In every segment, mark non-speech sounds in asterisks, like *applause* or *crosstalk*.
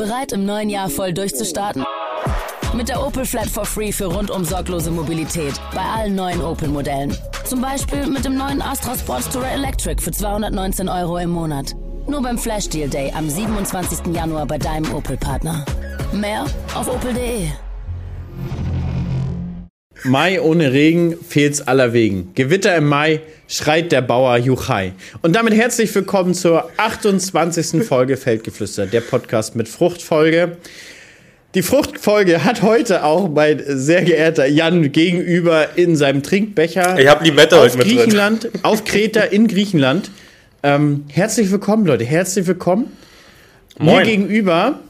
Bereit im neuen Jahr voll durchzustarten? Mit der Opel Flat for Free für rundum sorglose Mobilität bei allen neuen Opel-Modellen. Zum Beispiel mit dem neuen Astra Sportster Electric für 219 Euro im Monat. Nur beim Flash Deal Day am 27. Januar bei deinem Opel-Partner. Mehr auf opel.de. Mai ohne Regen fehlt's allerwegen. Gewitter im Mai schreit der Bauer Juchai. Und damit herzlich willkommen zur 28. Folge Feldgeflüster, der Podcast mit Fruchtfolge. Die Fruchtfolge hat heute auch mein sehr geehrter Jan gegenüber in seinem Trinkbecher. Ich habe Limette heute mit Griechenland, drin. auf Kreta in Griechenland. Ähm, herzlich willkommen, Leute. Herzlich willkommen. Mir Moin. gegenüber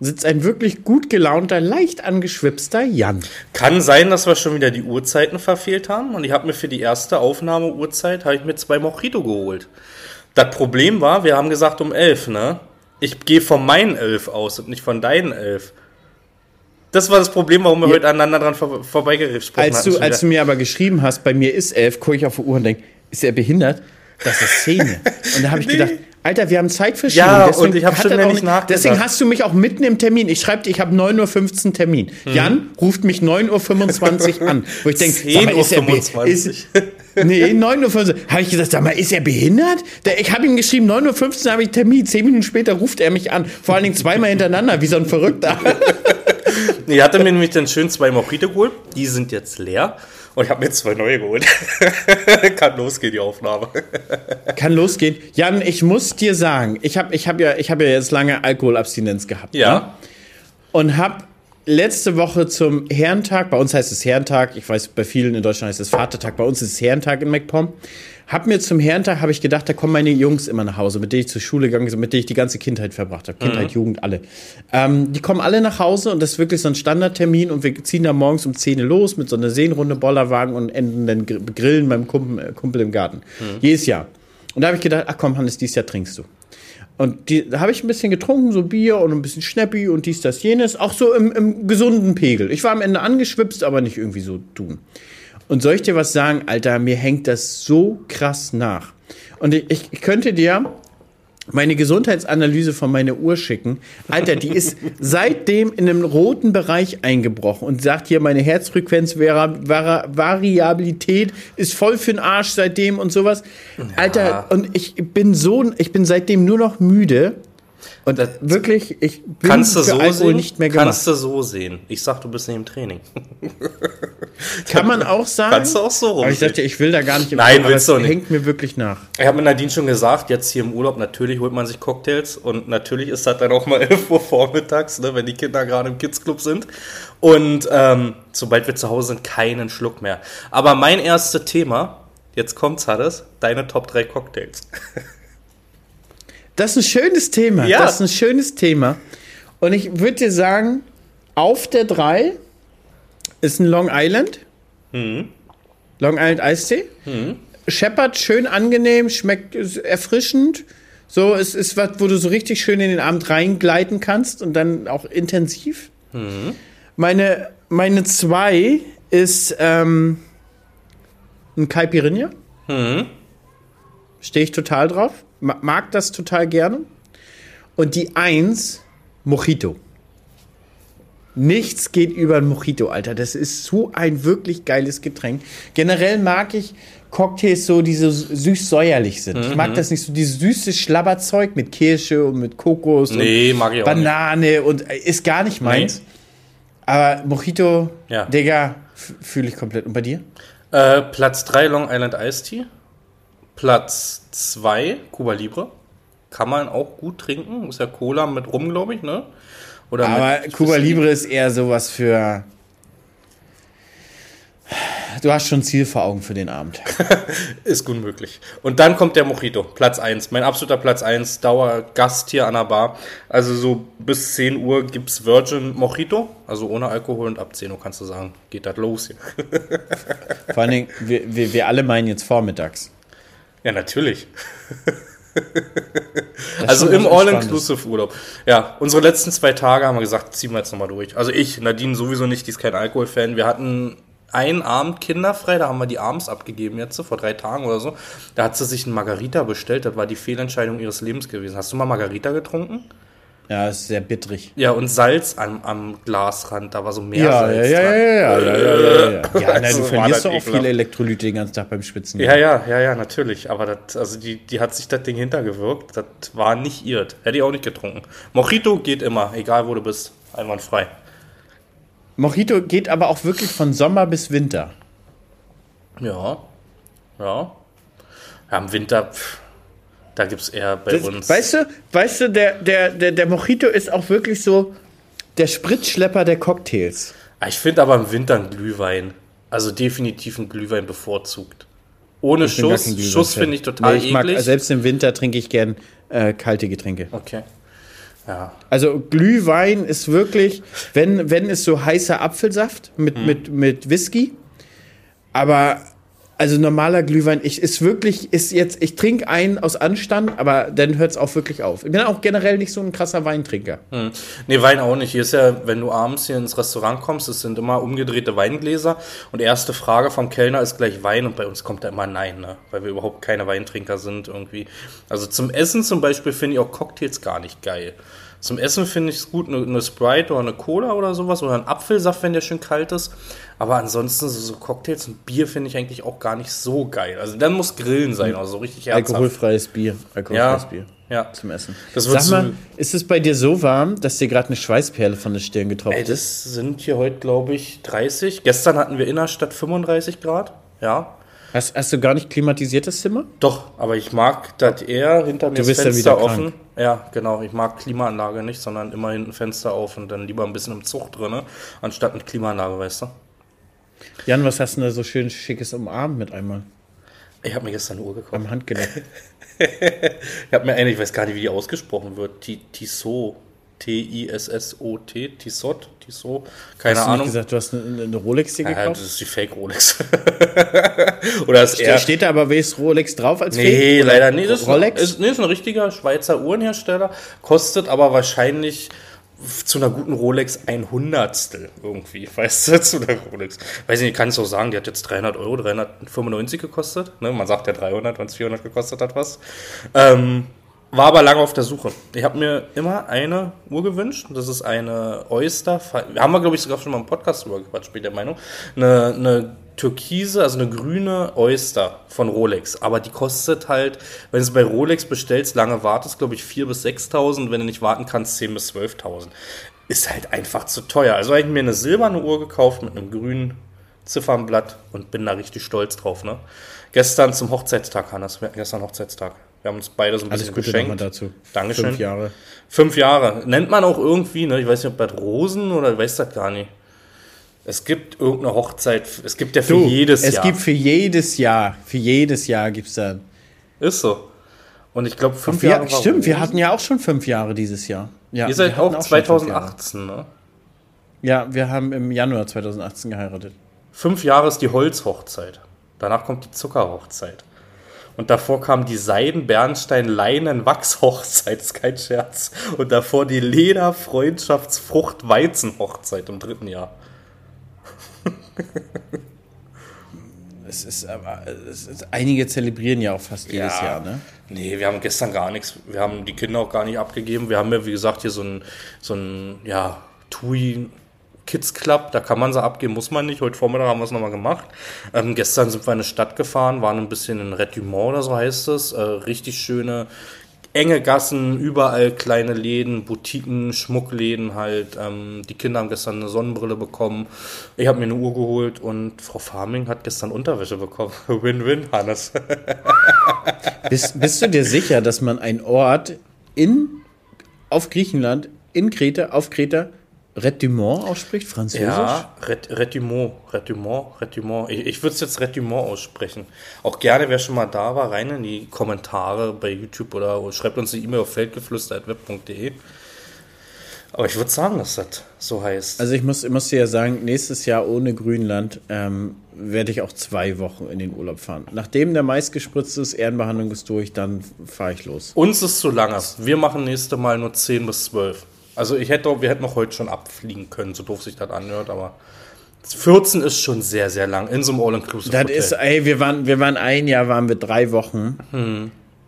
sitzt ein wirklich gut gelaunter, leicht angeschwipster Jan. Kann sein, dass wir schon wieder die Uhrzeiten verfehlt haben. Und ich habe mir für die erste Aufnahmeuhrzeit habe ich mir zwei Mojito geholt. Das Problem war, wir haben gesagt um elf, ne? Ich gehe von meinen elf aus und nicht von deinen elf. Das war das Problem, warum wir Ja. heute aneinander dran vor, vorbeigesprochen Als hatten. du, schon als du mir aber geschrieben hast, bei mir ist elf, gucke ich auf die Uhr und denke, ist er behindert? Das ist Szene. Und da habe ich Nee. gedacht, Alter, wir haben Zeitverschiebung. Ja, deswegen und ich hab hat schon er nicht nachgedacht. Deswegen hast du mich auch mitten im Termin. Ich schreibe dir, ich habe 9.15 Uhr Termin. Mhm. Jan ruft mich 9.25 Uhr *laughs* an. Wo ich denke, 10.25 ist er be- ist, Nee, 9.15 Uhr. Habe ich gesagt, sag mal, ist er behindert? Der, ich habe ihm geschrieben, 9.15 Uhr habe ich Termin. Zehn Minuten später ruft er mich an. Vor allen Dingen zweimal hintereinander, wie so ein Verrückter. *laughs* Ich hatte mir nämlich dann schön zwei Mojito geholt. Die sind jetzt leer. Und ich habe mir zwei neue geholt. *laughs* Kann losgehen, die Aufnahme. *laughs* Kann losgehen. Jan, ich muss dir sagen, ich habe ich hab ja, ich hab ja jetzt lange Alkoholabstinenz gehabt. Ne? Ja. Und habe letzte Woche zum Herrentag, bei uns heißt es Herrentag, ich weiß, bei vielen in Deutschland heißt es Vatertag, bei uns ist es Herrentag in MacPom. Hab mir zum Herrentag, habe ich gedacht, da kommen meine Jungs immer nach Hause, mit denen ich zur Schule gegangen bin, mit denen ich die ganze Kindheit verbracht habe. Kindheit, Jugend, alle. Ähm, die kommen alle nach Hause und das ist wirklich so ein Standardtermin und wir ziehen da morgens um 10 Uhr los mit so einer Seenrunde, Bollerwagen und enden dann gr- grillen beim Kumpel, äh, Kumpel im Garten. Jedes Jahr. Und da habe ich gedacht, ach komm, Hannes, dieses Jahr trinkst du. Und die, habe ich ein bisschen getrunken, so Bier und ein bisschen Schnäppi und dies, das, jenes. Auch so im, im gesunden Pegel. Ich war am Ende angeschwipst, aber nicht irgendwie so dumm. Und soll ich dir was sagen, Alter, mir hängt das so krass nach. Und ich, ich könnte dir meine Gesundheitsanalyse von meiner Uhr schicken. Alter, die ist *laughs* seitdem in einem roten Bereich eingebrochen und sagt hier, meine Herzfrequenz Vari Vari Variabilität ist voll für den Arsch seitdem und sowas. Alter, und ich bin so, ich bin seitdem nur noch müde. Und Das- wirklich, ich bin Kannst du so Alkohol sehen? nicht mehr gemacht. Kannst du so sehen. Ich sag, du bist nicht im Training. *laughs* Kann man auch sagen. Kannst du auch so Aber ich dachte, ich will da gar nicht im Nein, willst du nicht. hängt mir wirklich nach. Ich habe mit Nadine schon gesagt, jetzt hier im Urlaub, natürlich holt man sich Cocktails und natürlich ist das dann auch mal *laughs* 11 Uhr vormittags, ne, wenn die Kinder gerade im Kidsclub sind. Und ähm, sobald wir zu Hause sind, keinen Schluck mehr. Aber mein erstes Thema, jetzt kommt's, Hannes, deine Top 3 Cocktails. *laughs* Das ist ein schönes Thema. Ja. Das ist ein schönes Thema. Und ich würde dir sagen, auf der 3 ist ein Long Island. Mhm. Long Island Eistee. Scheppert schön angenehm, schmeckt erfrischend. So, es ist was, wo du so richtig schön in den Abend reingleiten kannst und dann auch intensiv. Mhm. Meine, meine 2 ist ähm, ein Caipirinha. Mhm. Stehe ich total drauf. Ma- Mag das total gerne. Und die Eins, Mojito. Nichts geht über ein Mojito, Alter. Das ist so ein wirklich geiles Getränk. Generell mag ich Cocktails so, die so süß-säuerlich sind. Ich Mhm. mag das nicht so, dieses süße Schlabberzeug mit Kirsche und mit Kokos Nee, und mag ich auch nicht. Banane und äh, ist gar nicht meins. Aber Mojito, Ja. Digga, fühle ich komplett. Und bei dir? Äh, Platz 3 Long Island Iced Tea. Platz 2 Cuba Libre. Kann man auch gut trinken. Ist ja Cola mit Rum, glaube ich, ne? Oder Aber Cuba Libre ist eher sowas für. Du hast schon ein Ziel vor Augen für den Abend. *laughs* Ist gut möglich. Und dann kommt der Mojito, Platz 1. Mein absoluter Platz 1, Dauergast hier an der Bar. Also so bis 10 Uhr gibt's Virgin Mojito, also ohne Alkohol und ab 10 Uhr kannst du sagen, geht das los hier. *laughs* Vor allen Dingen, wir, wir, wir alle meinen jetzt vormittags. Ja, natürlich. Also im was All-Inclusive Urlaub. Ja, unsere letzten zwei Tage haben wir gesagt, ziehen wir jetzt nochmal durch. Also ich, Nadine sowieso nicht, die ist kein Alkoholfan. Wir hatten einen Abend kinderfrei, da haben wir die abends abgegeben jetzt, so vor drei Tagen oder so. Da hat sie sich ein Margarita bestellt, das war die Fehlentscheidung ihres Lebens gewesen. Hast du mal Margarita getrunken? Ja, ist sehr bittrig. Ja, und Salz am, am Glasrand, da war so mehr Ja, Salz ja, ja, dran. ja, ja, ja, ja, ja, ja. ja *laughs* na, du verlierst doch auch viele Elektrolyte den ganzen Tag beim Spitzen. Ja, ja, ja, ja, natürlich. Aber das, also die, die hat sich das Ding hintergewirkt. Das war nicht irrt. Hätte ich auch nicht getrunken. Mojito geht immer, egal wo du bist. Einwandfrei. Mojito geht aber auch wirklich von Sommer bis Winter. Ja. Ja. Ja, im Winter, pff, da gibt es eher bei Das, uns. weißt du, weißt du, der, der, der, der Mojito ist auch wirklich so der Spritzschlepper der Cocktails. Ah, Ich finde aber im Winter ein Glühwein. Also definitiv ein Glühwein bevorzugt. Ohne Ich Schuss. Schuss finde ich total Nee, ich mag, eklig. selbst im Winter trinke ich gern äh, kalte Getränke. okay. Ja. Also Glühwein ist wirklich, wenn, wenn ist so heißer Apfelsaft mit, Hm. mit, mit Whisky. Aber also normaler Glühwein, ich ist wirklich, ist jetzt, ich trinke einen aus Anstand, aber dann hört es auch wirklich auf. Ich bin auch generell nicht so ein krasser Weintrinker. Hm. Nee, Wein auch nicht. Hier ist ja, wenn du abends hier ins Restaurant kommst, es sind immer umgedrehte Weingläser und erste Frage vom Kellner ist gleich Wein und bei uns kommt da immer Nein, ne? weil wir überhaupt keine Weintrinker sind irgendwie. Also zum Essen zum Beispiel finde ich auch Cocktails gar nicht geil. Zum Essen finde ich es gut, eine, eine Sprite oder eine Cola oder sowas oder ein Apfelsaft, wenn der schön kalt ist. Aber ansonsten so, so Cocktails und Bier finde ich eigentlich auch gar nicht so geil. Also dann muss Grillen sein, also so richtig herzhaft. Alkoholfreies Bier. Alkoholfreies Ja, Bier. ja. Zum Essen. Das Sag mal, ist es bei dir so warm, dass dir gerade eine Schweißperle von der Stirn getropft Ey, ist? das sind hier heute, glaube ich, 30. Gestern hatten wir Innerstadt 35 Grad. Ja. Hast, hast du gar nicht klimatisiertes Zimmer? Doch, aber ich mag das eher hinter mir Du das bist dann Fenster wieder offen. krank. Ja, genau. Ich mag Klimaanlage nicht, sondern immer hinten Fenster auf und dann lieber ein bisschen im Zug drinne, anstatt mit Klimaanlage, weißt du? Jan, was hast du denn da so schön schickes umarmt mit einmal? Ich habe mir gestern eine Uhr gekauft. Am Handgelenk. *laughs* Ich habe mir eine, ich weiß gar nicht, wie die ausgesprochen wird. Ti- Tissot. T-I-S-S-O-T. Tissot. Tissot. Keine Hast du nicht Ahnung. gesagt, du hast eine, eine Rolex dir Ja, gekauft? das ist die Fake Rolex. *laughs* Oder ist Da eher. steht da aber wenigstens Rolex drauf als Nee, Fake? Leider nicht. Rolex? Ist, nee, ist ein richtiger Schweizer Uhrenhersteller. Kostet aber wahrscheinlich zu einer guten Rolex ein Hundertstel irgendwie. *laughs* Weißt du, zu einer Rolex. Weiß nicht, ich kann es auch sagen, die hat jetzt 300 Euro, 395 gekostet. Ne? Man sagt ja 300, wenn es 400 gekostet hat, was. Ähm, war aber lange auf der Suche. Ich habe mir immer eine Uhr gewünscht. Das ist eine Oyster. Haben wir, glaube ich, sogar schon mal im Podcast drüber gequatscht, bin der Meinung. Eine, eine türkise, also eine grüne Oyster von Rolex. Aber die kostet halt, wenn du es bei Rolex bestellst, lange wartest, glaube ich, 4.000 bis 6.000. Wenn du nicht warten kannst, 10.000 bis 12.000. Ist halt einfach zu teuer. Also habe ich mir eine silberne Uhr gekauft mit einem grünen Ziffernblatt und bin da richtig stolz drauf. Ne? Gestern zum Hochzeitstag, Hannes. Gestern Hochzeitstag. Wir haben uns beide so ein Alles bisschen Gute geschenkt. dazu. Dankeschön. Fünf Jahre. Fünf Jahre. Nennt man auch irgendwie, ne? ich weiß nicht, ob bei Rosen oder ich weiß das gar nicht. Es gibt irgendeine Hochzeit, es gibt ja für Du, jedes es Jahr. gibt für jedes Jahr, für jedes Jahr gibt es dann. Ist so. Und ich glaube, fünf Wir, Jahre stimmt, wir hatten ja auch schon fünf Jahre dieses Jahr. Ja, Ihr seid auch Jahre. 2018, ne? Ja, wir haben im Januar 2018 geheiratet. Fünf Jahre ist die Holzhochzeit. Danach kommt die Zuckerhochzeit. Und davor kam die Seiden-Bernstein-Leinen-Wachs-Hochzeit, *laughs* ist kein Scherz. Und davor die Leder-Freundschafts-Frucht-Weizen-Hochzeit im dritten Jahr. *laughs* Es ist aber, es ist, einige zelebrieren ja auch fast jedes Ja. Jahr, ne? Nee, wir haben gestern gar nichts. Wir haben die Kinder auch gar nicht abgegeben. Wir haben ja, wie gesagt, hier so ein, so ein ja, TUI Kids Club. Da kann man sie abgeben, muss man nicht. Heute Vormittag haben wir es nochmal gemacht. Ähm, gestern sind wir in eine Stadt gefahren, waren ein bisschen in Retumont oder so heißt es. Äh, richtig schöne, enge Gassen, überall kleine Läden, Boutiquen, Schmuckläden halt. Ähm, die Kinder haben gestern eine Sonnenbrille bekommen. Ich habe mir eine Uhr geholt und Frau Farming hat gestern Unterwäsche bekommen. *laughs* Win-win, Hannes. *laughs* Bist, bist du dir sicher, dass man einen Ort in, auf Griechenland, in Kreta, auf Kreta, Retumont ausspricht, französisch? Ja, Ret Retumont, Retumont, Retumont. Ich, ich würde es jetzt Retumont aussprechen. Auch gerne, wer schon mal da war, rein in die Kommentare bei YouTube oder schreibt uns eine E-Mail auf feldgeflüster.web.de. Aber ich würde sagen, dass das so heißt. Also ich muss, ich muss dir ja sagen, nächstes Jahr ohne Grünland ähm, werde ich auch zwei Wochen in den Urlaub fahren. Nachdem der Mais gespritzt ist, Ehrenbehandlung ist durch, dann fahre ich los. Uns ist zu lange. Wir machen nächste Mal nur 10 bis 12. Also ich hätte, wir hätten auch heute schon abfliegen können, so doof sich das anhört, aber 14 ist schon sehr, sehr lang in so einem All-Inclusive Das Hotel. ist, ey, wir waren, wir waren ein Jahr, waren wir drei Wochen.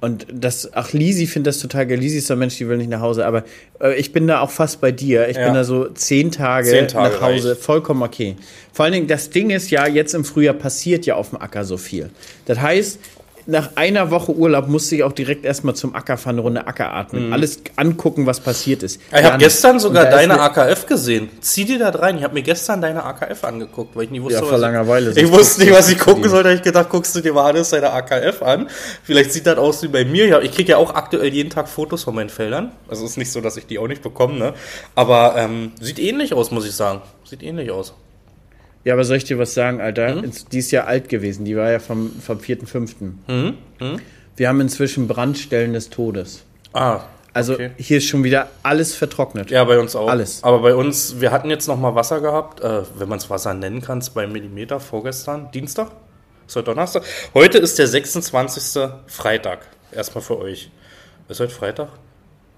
Und das, ach, Lisi findet das total geil. Lisi ist so ein Mensch, die will nicht nach Hause. Aber äh, ich bin da auch fast bei dir. Ich Ja. bin da so zehn Tage, Zehn Tage nach Hause. reicht. Vollkommen okay. Vor allen Dingen, das Ding ist ja, jetzt im Frühjahr passiert ja auf dem Acker so viel. Das heißt, nach einer Woche Urlaub musste ich auch direkt erstmal zum Acker fahren, eine Runde Acker atmen. Alles angucken, was passiert ist. Mhm. Ich habe gestern sogar deine AKF gesehen. Zieh dir da rein. Ich habe mir gestern deine AKF angeguckt, weil ich nie wusste, Ja, vor was ich- Langeweile. *laughs* Ich wusste nicht, was ich gucken sollte. Ich gedacht, guckst du dir mal alles deine AKF an. Vielleicht sieht das aus wie bei mir. Ich kriege ja auch aktuell jeden Tag Fotos von meinen Feldern. Also ist nicht so, dass ich die auch nicht bekomme. Ne? Aber ähm, sieht ähnlich aus, muss ich sagen. Sieht ähnlich aus. Ja, aber soll ich dir was sagen, Alter? Mhm. Die ist ja alt gewesen. Die war ja vom, vom 4.5. Mhm. Wir haben inzwischen Brandstellen des Todes. Ah, Also Okay. hier ist schon wieder alles vertrocknet. Ja, bei uns auch. Alles. Aber bei uns, wir hatten jetzt noch mal Wasser gehabt, äh, wenn man es Wasser nennen kann, zwei Millimeter vorgestern, Dienstag, ist heute Donnerstag. Heute ist der 26. Freitag. Erstmal für euch. Ist heute Freitag?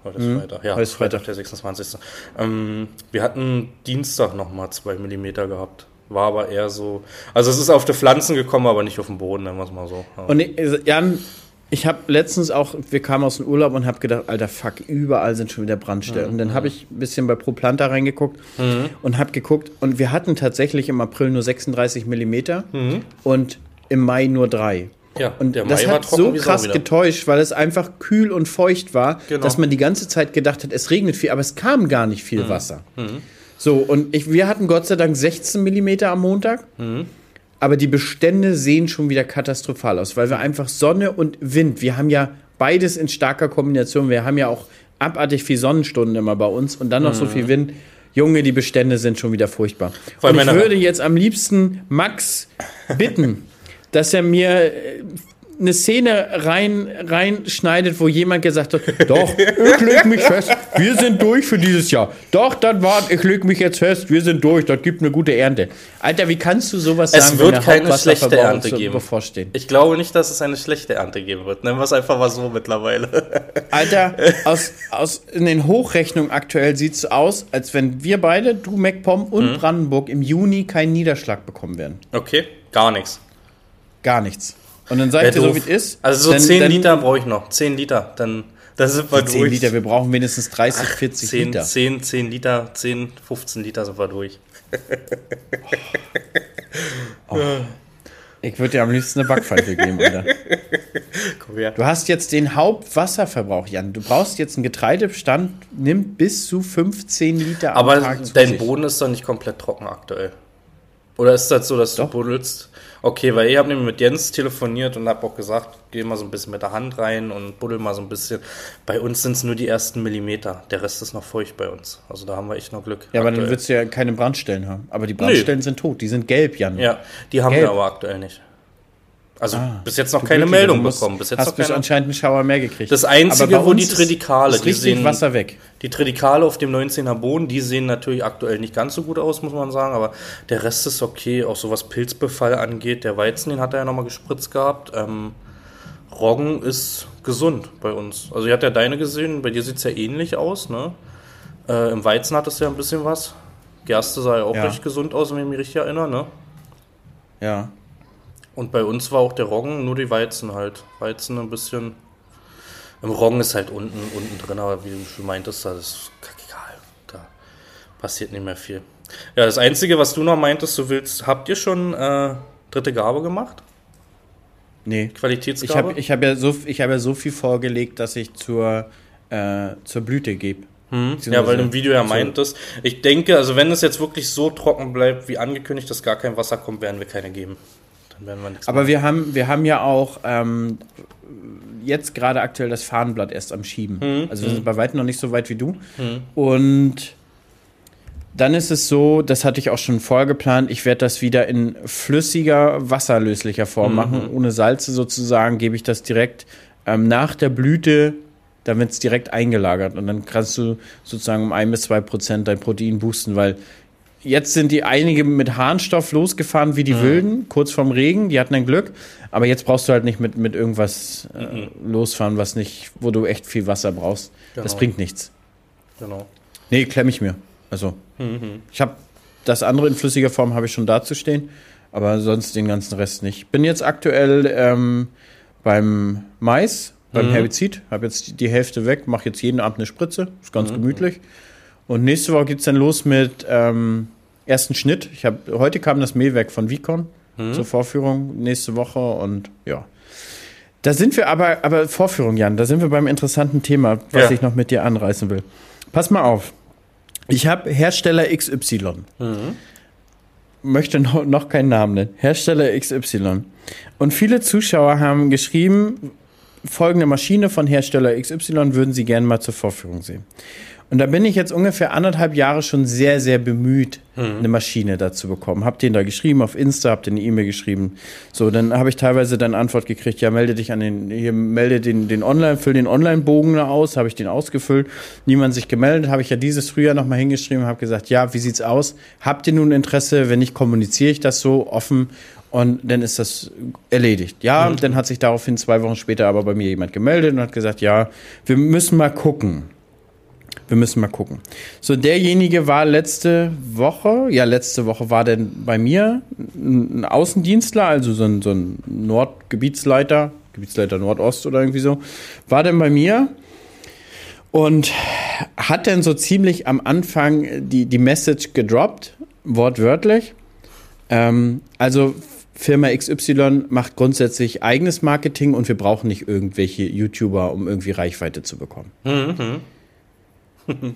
Heute ist Freitag, ja. Mhm. heute ist Freitag. der 26. Ähm, wir hatten Dienstag noch mal zwei Millimeter gehabt. War aber eher so. Also es ist auf die Pflanzen gekommen, aber nicht auf den Boden, nennen wir es mal so. Ja. Und also, Jan, ich habe letztens auch, wir kamen aus dem Urlaub und habe gedacht, alter Fuck, überall sind schon wieder Brandstellen. Und dann habe ich ein bisschen bei ProPlanta reingeguckt und habe geguckt und wir hatten tatsächlich im April nur 36 Millimeter und im Mai nur drei. ja, Und der das hat so krass getäuscht, weil es einfach kühl und feucht war, Genau. dass man die ganze Zeit gedacht hat, es regnet viel, aber es kam gar nicht Mhm. viel Wasser. So, und ich, wir hatten Gott sei Dank 16 Millimeter am Montag, Mhm. aber die Bestände sehen schon wieder katastrophal aus, weil wir einfach Sonne und Wind, wir haben ja beides in starker Kombination, wir haben ja auch abartig viel Sonnenstunden immer bei uns und dann noch so viel Wind. Junge, die Bestände sind schon wieder furchtbar. Mhm. Und ich würde jetzt am liebsten Max bitten, dass er mir äh, eine Szene rein, reinschneidet, wo jemand gesagt hat, doch, ich leg mich fest, wir sind durch für dieses Jahr. Doch, das war's, ich leg mich jetzt fest, wir sind durch, das gibt eine gute Ernte. Alter, wie kannst du sowas Es sagen, wird der keine schlechte Ernte geben. bevorstehen? Ich glaube nicht, dass es eine schlechte Ernte geben wird. Nennen wir es einfach mal so mittlerweile. *laughs* Alter, aus, aus, in den Hochrechnungen aktuell sieht es aus, als wenn wir beide, du, MacPom und Mhm. Brandenburg, im Juni keinen Niederschlag bekommen werden. Okay, gar nichts. Gar nichts. Und dann sag ich dir so, wie es ist. Also so dann- 10 dann- Liter brauche ich noch. 10 Liter, dann, dann sind wir 10 durch. Liter, wir brauchen wenigstens 30, 40 10, Liter. 10, 10 Liter, 10, 15 Liter sind wir durch. *laughs* Ich würde dir am liebsten eine Backpfeife geben, Alter. *laughs* Komm her. Du hast jetzt den Hauptwasserverbrauch, Jan. Du brauchst jetzt einen Getreidebestand, nimmt bis zu 15 Liter am Aber Tag zu dein. Boden ist doch nicht komplett trocken aktuell. Oder ist das so, dass Doch. du buddelst? Okay, weil ich habe nämlich mit Jens telefoniert und habe auch gesagt, geh mal so ein bisschen mit der Hand rein und buddel mal so ein bisschen. Bei uns sind es nur die ersten Millimeter. Der Rest ist noch feucht bei uns. Also da haben wir echt noch Glück. Ja, aber dann aktuell. würdest du ja keine Brandstellen haben. Aber die Brandstellen sind tot, die sind gelb, Jan. Ja, die haben Gelb. wir aber aktuell nicht. Also bis jetzt noch keine Meldung du musst- bekommen. Bis jetzt hast noch keine. anscheinend einen Schauer mehr gekriegt. Das Einzige, wo die Tridikale, die sehen- Wasser weg. Die Tridikale auf dem 19er Boden, die sehen natürlich aktuell nicht ganz so gut aus, muss man sagen, aber der Rest ist okay, auch so was Pilzbefall angeht. Der Weizen, den hat er ja nochmal gespritzt gehabt. Ähm, Roggen ist gesund bei uns. Also ich hatte ja deine gesehen, bei dir sieht es ja ähnlich aus, ne? Äh, Im Weizen hattest du ja ein bisschen was. Gerste sah ja auch Ja. recht gesund aus, wenn ich mich richtig erinnere, ne? Ja. Und bei uns war auch der Roggen, nur die Weizen halt. Weizen ein bisschen. Im Roggen ist halt unten, unten drin, aber wie du schon meintest, das ist kackegal. Da passiert nicht mehr viel. Ja, das Einzige, was du noch meintest, du willst, habt ihr schon äh, dritte Gabe gemacht? Nee. Ich Qualitätsgabe? habe ich hab ja, so, ich hab ja so viel vorgelegt, dass ich zur, äh, zur Blüte gebe. ja, weil du im Video ja meintest. Ich denke, also wenn es jetzt wirklich so trocken bleibt, wie angekündigt, dass gar kein Wasser kommt, werden wir keine geben. Werden wir nichts Aber wir haben, wir haben ja auch ähm, jetzt gerade aktuell das Fahnenblatt erst am Schieben. Mhm. Also wir sind bei weitem noch nicht so weit wie du. Und dann ist es so, das hatte ich auch schon vorher geplant, ich werde das wieder in flüssiger, wasserlöslicher Mhm. Form machen. Ohne Salze sozusagen gebe ich das direkt ähm, nach der Blüte, dann wird es direkt eingelagert. Und dann kannst du sozusagen um ein bis zwei Prozent dein Protein boosten, weil Jetzt sind die einige mit Harnstoff losgefahren wie die Wilden, kurz vorm Regen, die hatten ein Glück. Aber jetzt brauchst du halt nicht mit, mit irgendwas äh, losfahren, was nicht, wo du echt viel Wasser brauchst. Das Genau. bringt nichts. Genau. Nee, klemm ich mir. Also, ich habe das andere in flüssiger Form habe ich schon dazustehen, aber sonst den ganzen Rest nicht. Bin jetzt aktuell ähm, beim Mais beim Herbizid. Habe jetzt die Hälfte weg, mache jetzt jeden Abend eine Spritze. Ist ganz gemütlich. Und nächste Woche geht es dann los mit ähm, ersten Schnitt. Ich hab, heute kam das Mähwerk von Vicon zur Vorführung nächste Woche und ja. Da sind wir aber, aber Vorführung, Jan, da sind wir beim interessanten Thema, was Ja. ich noch mit dir anreißen will. Pass mal auf. Ich habe Hersteller XY. Möchte noch, noch keinen Namen nennen. Hersteller XY. Und viele Zuschauer haben geschrieben, folgende Maschine von Hersteller XY würden sie gerne mal zur Vorführung sehen. Und da bin ich jetzt ungefähr anderthalb Jahre schon sehr, sehr bemüht, eine Maschine dazu bekommen. Hab den da geschrieben auf Insta, hab den eine E-Mail geschrieben. So, dann habe ich teilweise dann Antwort gekriegt, ja, melde dich an den, hier melde den, den Online, füll den Online-Bogen da aus, habe ich den ausgefüllt. Niemand sich gemeldet, habe ich ja dieses Frühjahr nochmal hingeschrieben, habe gesagt, ja, wie sieht's aus? Habt ihr nun Interesse? Wenn nicht, kommuniziere ich das so offen und dann ist das erledigt. Ja, und dann hat sich daraufhin zwei Wochen später aber bei mir jemand gemeldet und hat gesagt, ja, wir müssen mal gucken. Wir müssen mal gucken. So, derjenige war letzte Woche, ja, letzte Woche war denn bei mir ein Außendienstler, also so ein, so ein Nordgebietsleiter, Gebietsleiter Nordost oder irgendwie so, war denn bei mir und hat dann so ziemlich am Anfang die, die Message gedroppt, wortwörtlich. Ähm, also Firma XY macht grundsätzlich eigenes Marketing und wir brauchen nicht irgendwelche YouTuber, um irgendwie Reichweite zu bekommen.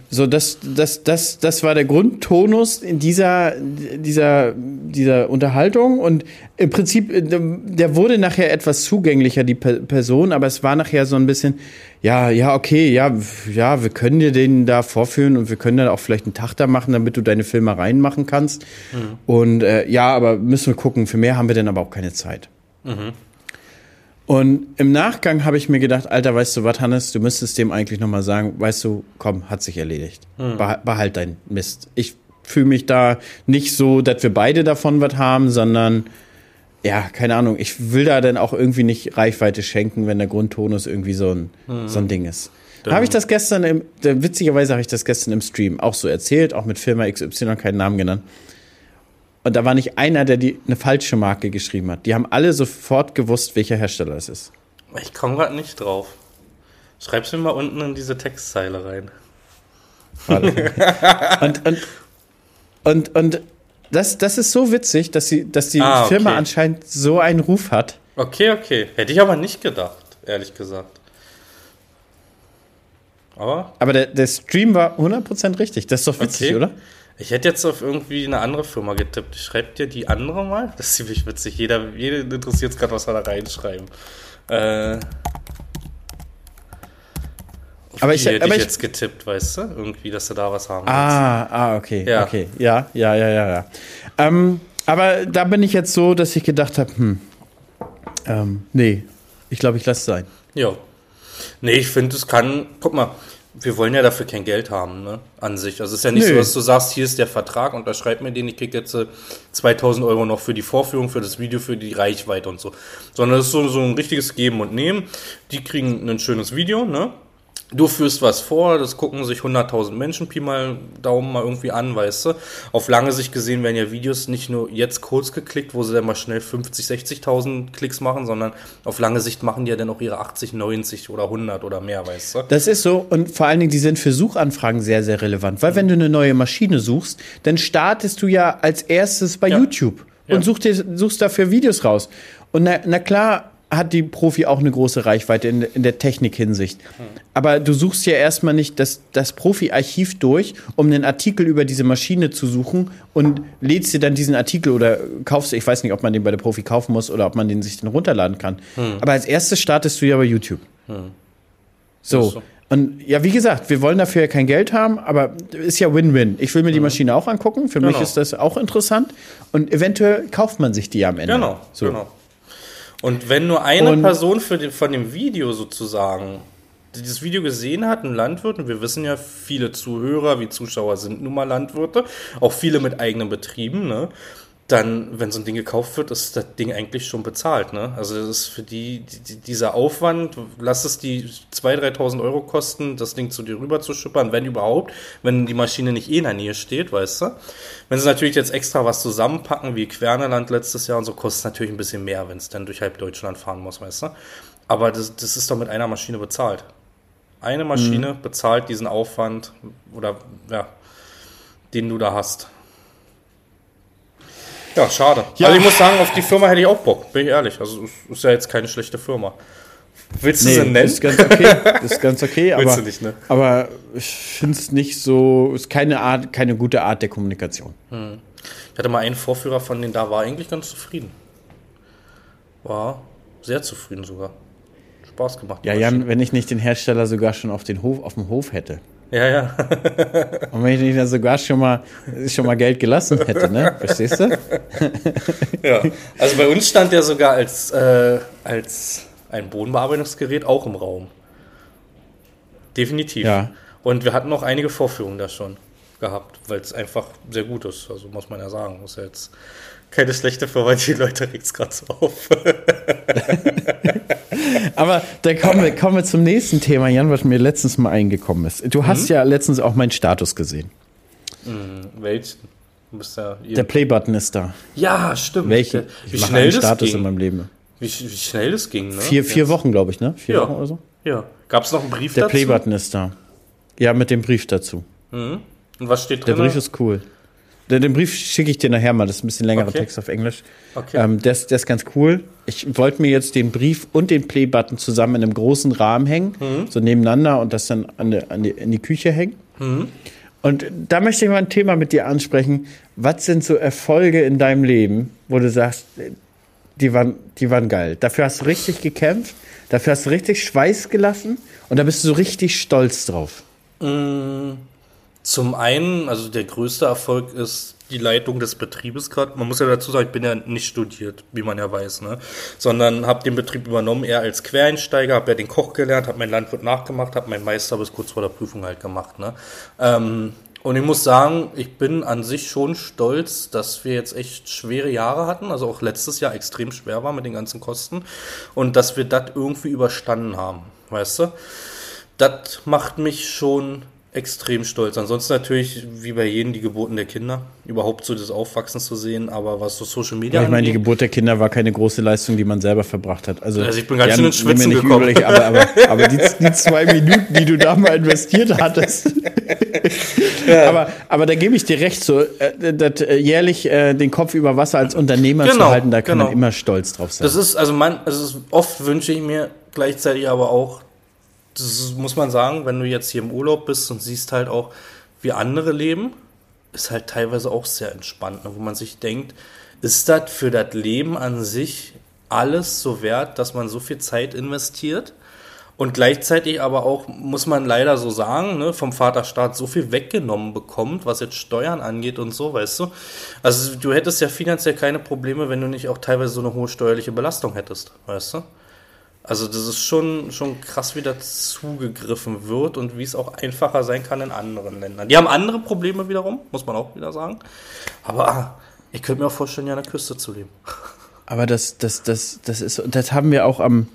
So, das, das, das, das war der Grundtonus in dieser, dieser, dieser Unterhaltung. Und im Prinzip, äh, der wurde nachher etwas zugänglicher, die Per- Person, aber es war nachher so ein bisschen, ja, ja, okay, ja, ja, wir können dir den da vorführen und wir können dann auch vielleicht einen Tag da machen, damit du deine Filme reinmachen kannst. Und äh, ja, aber müssen wir gucken, für mehr haben wir dann aber auch keine Zeit. Und im Nachgang habe ich mir gedacht, Alter, weißt du was, Hannes, du müsstest dem eigentlich nochmal sagen, weißt du, komm, hat sich erledigt. Beha- Behalt dein Mist. Ich fühle mich da nicht so, dass wir beide davon was haben, sondern ja, keine Ahnung, ich will da dann auch irgendwie nicht Reichweite schenken, wenn der Grundtonus irgendwie so ein, so ein Ding ist. Da habe ich das gestern, im, witzigerweise habe ich das gestern im Stream auch so erzählt, auch mit Firma XY, keinen Namen genannt. Und da war nicht einer, der die eine falsche Marke geschrieben hat. Die haben alle sofort gewusst, welcher Hersteller es ist. Ich komme gerade nicht drauf. Schreib's mir mal unten in diese Textzeile rein. *laughs* Und, und, und, und das, das ist so witzig, dass, sie, dass die Ah, okay. Firma anscheinend so einen Ruf hat. Okay, okay. Hätte ich aber nicht gedacht, ehrlich gesagt. Aber Aber der, der Stream war 100% richtig. Das ist doch witzig, Okay. oder? Ich hätte jetzt auf irgendwie eine andere Firma getippt. Schreibt dir die andere mal? Das ist ziemlich witzig. Jeder, jeden interessiert es gerade, was wir da reinschreiben. Äh, Aber ich- hätte ich jetzt getippt, weißt du? Irgendwie, dass du da was haben Ah, ah, okay. Ja. Okay. Ja, ja, ja, ja, ja. Ähm, aber da bin ich jetzt so, dass ich gedacht habe, hm, ähm, nee, ich glaube, ich lasse es sein. Ja. Nee, ich finde, es kann. Guck mal, wir wollen ja dafür kein Geld haben, ne? An sich. Also es ist ja nicht Nö. so, dass du sagst, hier ist der Vertrag, unterschreib mir den, ich krieg jetzt äh, 2000 Euro noch für die Vorführung, für das Video, für die Reichweite und so. Sondern es ist so, so ein richtiges Geben und Nehmen. Die kriegen ein schönes Video, ne? Du führst was vor, das gucken sich 100.000 Menschen Pi mal Daumen mal irgendwie an, weißt du. Auf lange Sicht gesehen werden ja Videos nicht nur jetzt kurz geklickt, wo sie dann mal schnell 50, 60.000 Klicks machen, sondern auf lange Sicht machen die ja dann auch ihre 80, 90 oder 100 oder mehr, weißt du. Das ist so und vor allen Dingen, die sind für Suchanfragen sehr, sehr relevant. Weil wenn du eine neue Maschine suchst, dann startest du ja als erstes bei Ja. YouTube und Ja. such dir, suchst dafür Videos raus. Und na, na klar hat die Profi auch eine große Reichweite in, in der Technik-Hinsicht. Aber du suchst ja erstmal nicht das, das Profi-Archiv durch, um einen Artikel über diese Maschine zu suchen und lädst dir dann diesen Artikel oder kaufst, ich weiß nicht, ob man den bei der Profi kaufen muss oder ob man den sich dann runterladen kann. Aber als erstes startest du ja bei YouTube. So. Ist so. Und ja, wie gesagt, wir wollen dafür ja kein Geld haben, aber ist ja Win-Win. Ich will mir die Maschine auch angucken. Für mich Genau. ist das auch interessant. Und eventuell kauft man sich die am Ende. Genau, So. genau. Und wenn nur eine Und- Person den, von dem Video sozusagen die dieses Video gesehen hat, ein Landwirt, und wir wissen ja, viele Zuhörer wie Zuschauer sind nun mal Landwirte, auch viele mit eigenen Betrieben, ne? Dann, wenn so ein Ding gekauft wird, ist das Ding eigentlich schon bezahlt, ne? Also das ist für die, die dieser Aufwand, lass es die 2.000, 3.000 Euro kosten, das Ding zu dir rüber zu schippern, wenn überhaupt, wenn die Maschine nicht eh in der Nähe steht, weißt du? Wenn sie natürlich jetzt extra was zusammenpacken, wie Querneland letztes Jahr und so, kostet es natürlich ein bisschen mehr, wenn es dann durch halb Deutschland fahren muss, weißt du? Aber das, das ist doch mit einer Maschine bezahlt. Eine Maschine Mhm. bezahlt diesen Aufwand oder ja, den du da hast. Ja, schade. Ja. Also ich muss sagen, auf die Firma hätte ich auch Bock, bin ich ehrlich. Also es ist ja jetzt keine schlechte Firma. Willst du sie nennen? ist ganz okay. *laughs* Ist ganz okay, Willst aber, du nicht, ne? aber ich finde es nicht so, ist keine Art, keine gute Art der Kommunikation. Ich hatte mal einen Vorführer von denen, da war eigentlich ganz zufrieden. War sehr zufrieden sogar. Spaß gemacht. Ja. Jan, wenn ich nicht den Hersteller sogar schon auf, den Hof, auf dem Hof hätte. Ja, ja. Und wenn ich nicht da sogar schon mal, schon mal Geld gelassen hätte, ne? Verstehst du? ja. Also bei uns stand der sogar als, äh, als ein Bodenbearbeitungsgerät auch im Raum. Definitiv. Ja. Und wir hatten noch einige Vorführungen da schon gehabt, weil es einfach sehr gut ist. Also muss man ja sagen. Ist ja jetzt keine schlechte Firma, die Leute regt es gerade so auf. *laughs* Aber da kommen wir, kommen wir zum nächsten Thema, Jan, was mir letztens mal eingekommen ist. Du hast ja letztens auch meinen Status gesehen. Welchen? Bist ja Der Playbutton ist da. ja, stimmt. Welche? Wie Ich mache schnell einen das Status ging. in meinem Leben. Wie, wie schnell das ging, ne? Vier, vier Wochen, glaube ich, ne? Vier Ja. Wochen oder so. Ja. Gab es noch einen Brief Der dazu? Playbutton ist da. Ja, mit dem Brief dazu. Und was steht Der drin? Brief ist cool. Den, Brief schicke ich dir nachher mal. Das ist ein bisschen längerer Okay. Text auf Englisch. Okay. Ähm, der, ist, der ist ganz cool. Ich wollte mir jetzt den Brief und den Playbutton zusammen in einem großen Rahmen hängen, Mhm. so nebeneinander und das dann an die, an die, in die Küche hängen. Mhm. Und da möchte ich mal ein Thema mit dir ansprechen. Was sind so Erfolge in deinem Leben, wo du sagst, die waren, die waren geil. Dafür hast du richtig gekämpft, dafür hast du richtig Schweiß gelassen und da bist du so richtig stolz drauf. Zum einen, also der größte Erfolg ist die Leitung des Betriebes gerade. Man muss ja dazu sagen, ich bin ja nicht studiert, wie man ja weiß, ne? sondern habe den Betrieb übernommen eher als Quereinsteiger, habe ja den Koch gelernt, habe meinen Landwirt nachgemacht, habe meinen Meister bis kurz vor der Prüfung halt gemacht. Ne? Ähm, und ich muss sagen, ich bin an sich schon stolz, dass wir jetzt echt schwere Jahre hatten, also auch letztes Jahr extrem schwer war mit den ganzen Kosten und dass wir das irgendwie überstanden haben, weißt du? das macht mich schon extrem stolz. Ansonsten natürlich, wie bei jedem, die Geburten der Kinder. Überhaupt so das Aufwachsen zu sehen, aber was so Social Media Ja, ich meine, die Geburt der Kinder war keine große Leistung, die man selber verbracht hat. Also, Also ich bin ganz schön ins Schwitzen nicht gekommen. übel, aber, aber, *laughs* aber die, die zwei Minuten, die du da mal investiert hattest. *laughs* aber, aber da gebe ich dir recht, so äh, das, äh, jährlich äh, den Kopf über Wasser als Unternehmer zu Genau, halten, da kann man genau. immer stolz drauf sein. Das ist, also man, also oft wünsche ich mir gleichzeitig aber auch, das muss man sagen, wenn du jetzt hier im Urlaub bist und siehst halt auch, wie andere leben, ist halt teilweise auch sehr entspannt, ne, wo man sich denkt, ist das für das Leben an sich alles so wert, dass man so viel Zeit investiert? Und gleichzeitig aber auch, muss man leider so sagen, ne, vom Vaterstaat so viel weggenommen bekommt, was jetzt Steuern angeht und so, weißt du? Also du hättest ja finanziell keine Probleme, wenn du nicht auch teilweise so eine hohe steuerliche Belastung hättest, weißt du? Also das ist schon, schon krass, wie da zugegriffen wird und wie es auch einfacher sein kann in anderen Ländern. Die haben andere Probleme wiederum, muss man auch wieder sagen. Aber ah, ich könnte mir auch vorstellen, ja an der Küste zu leben. *laughs* Aber das, das, das, das ist, das haben wir auch am,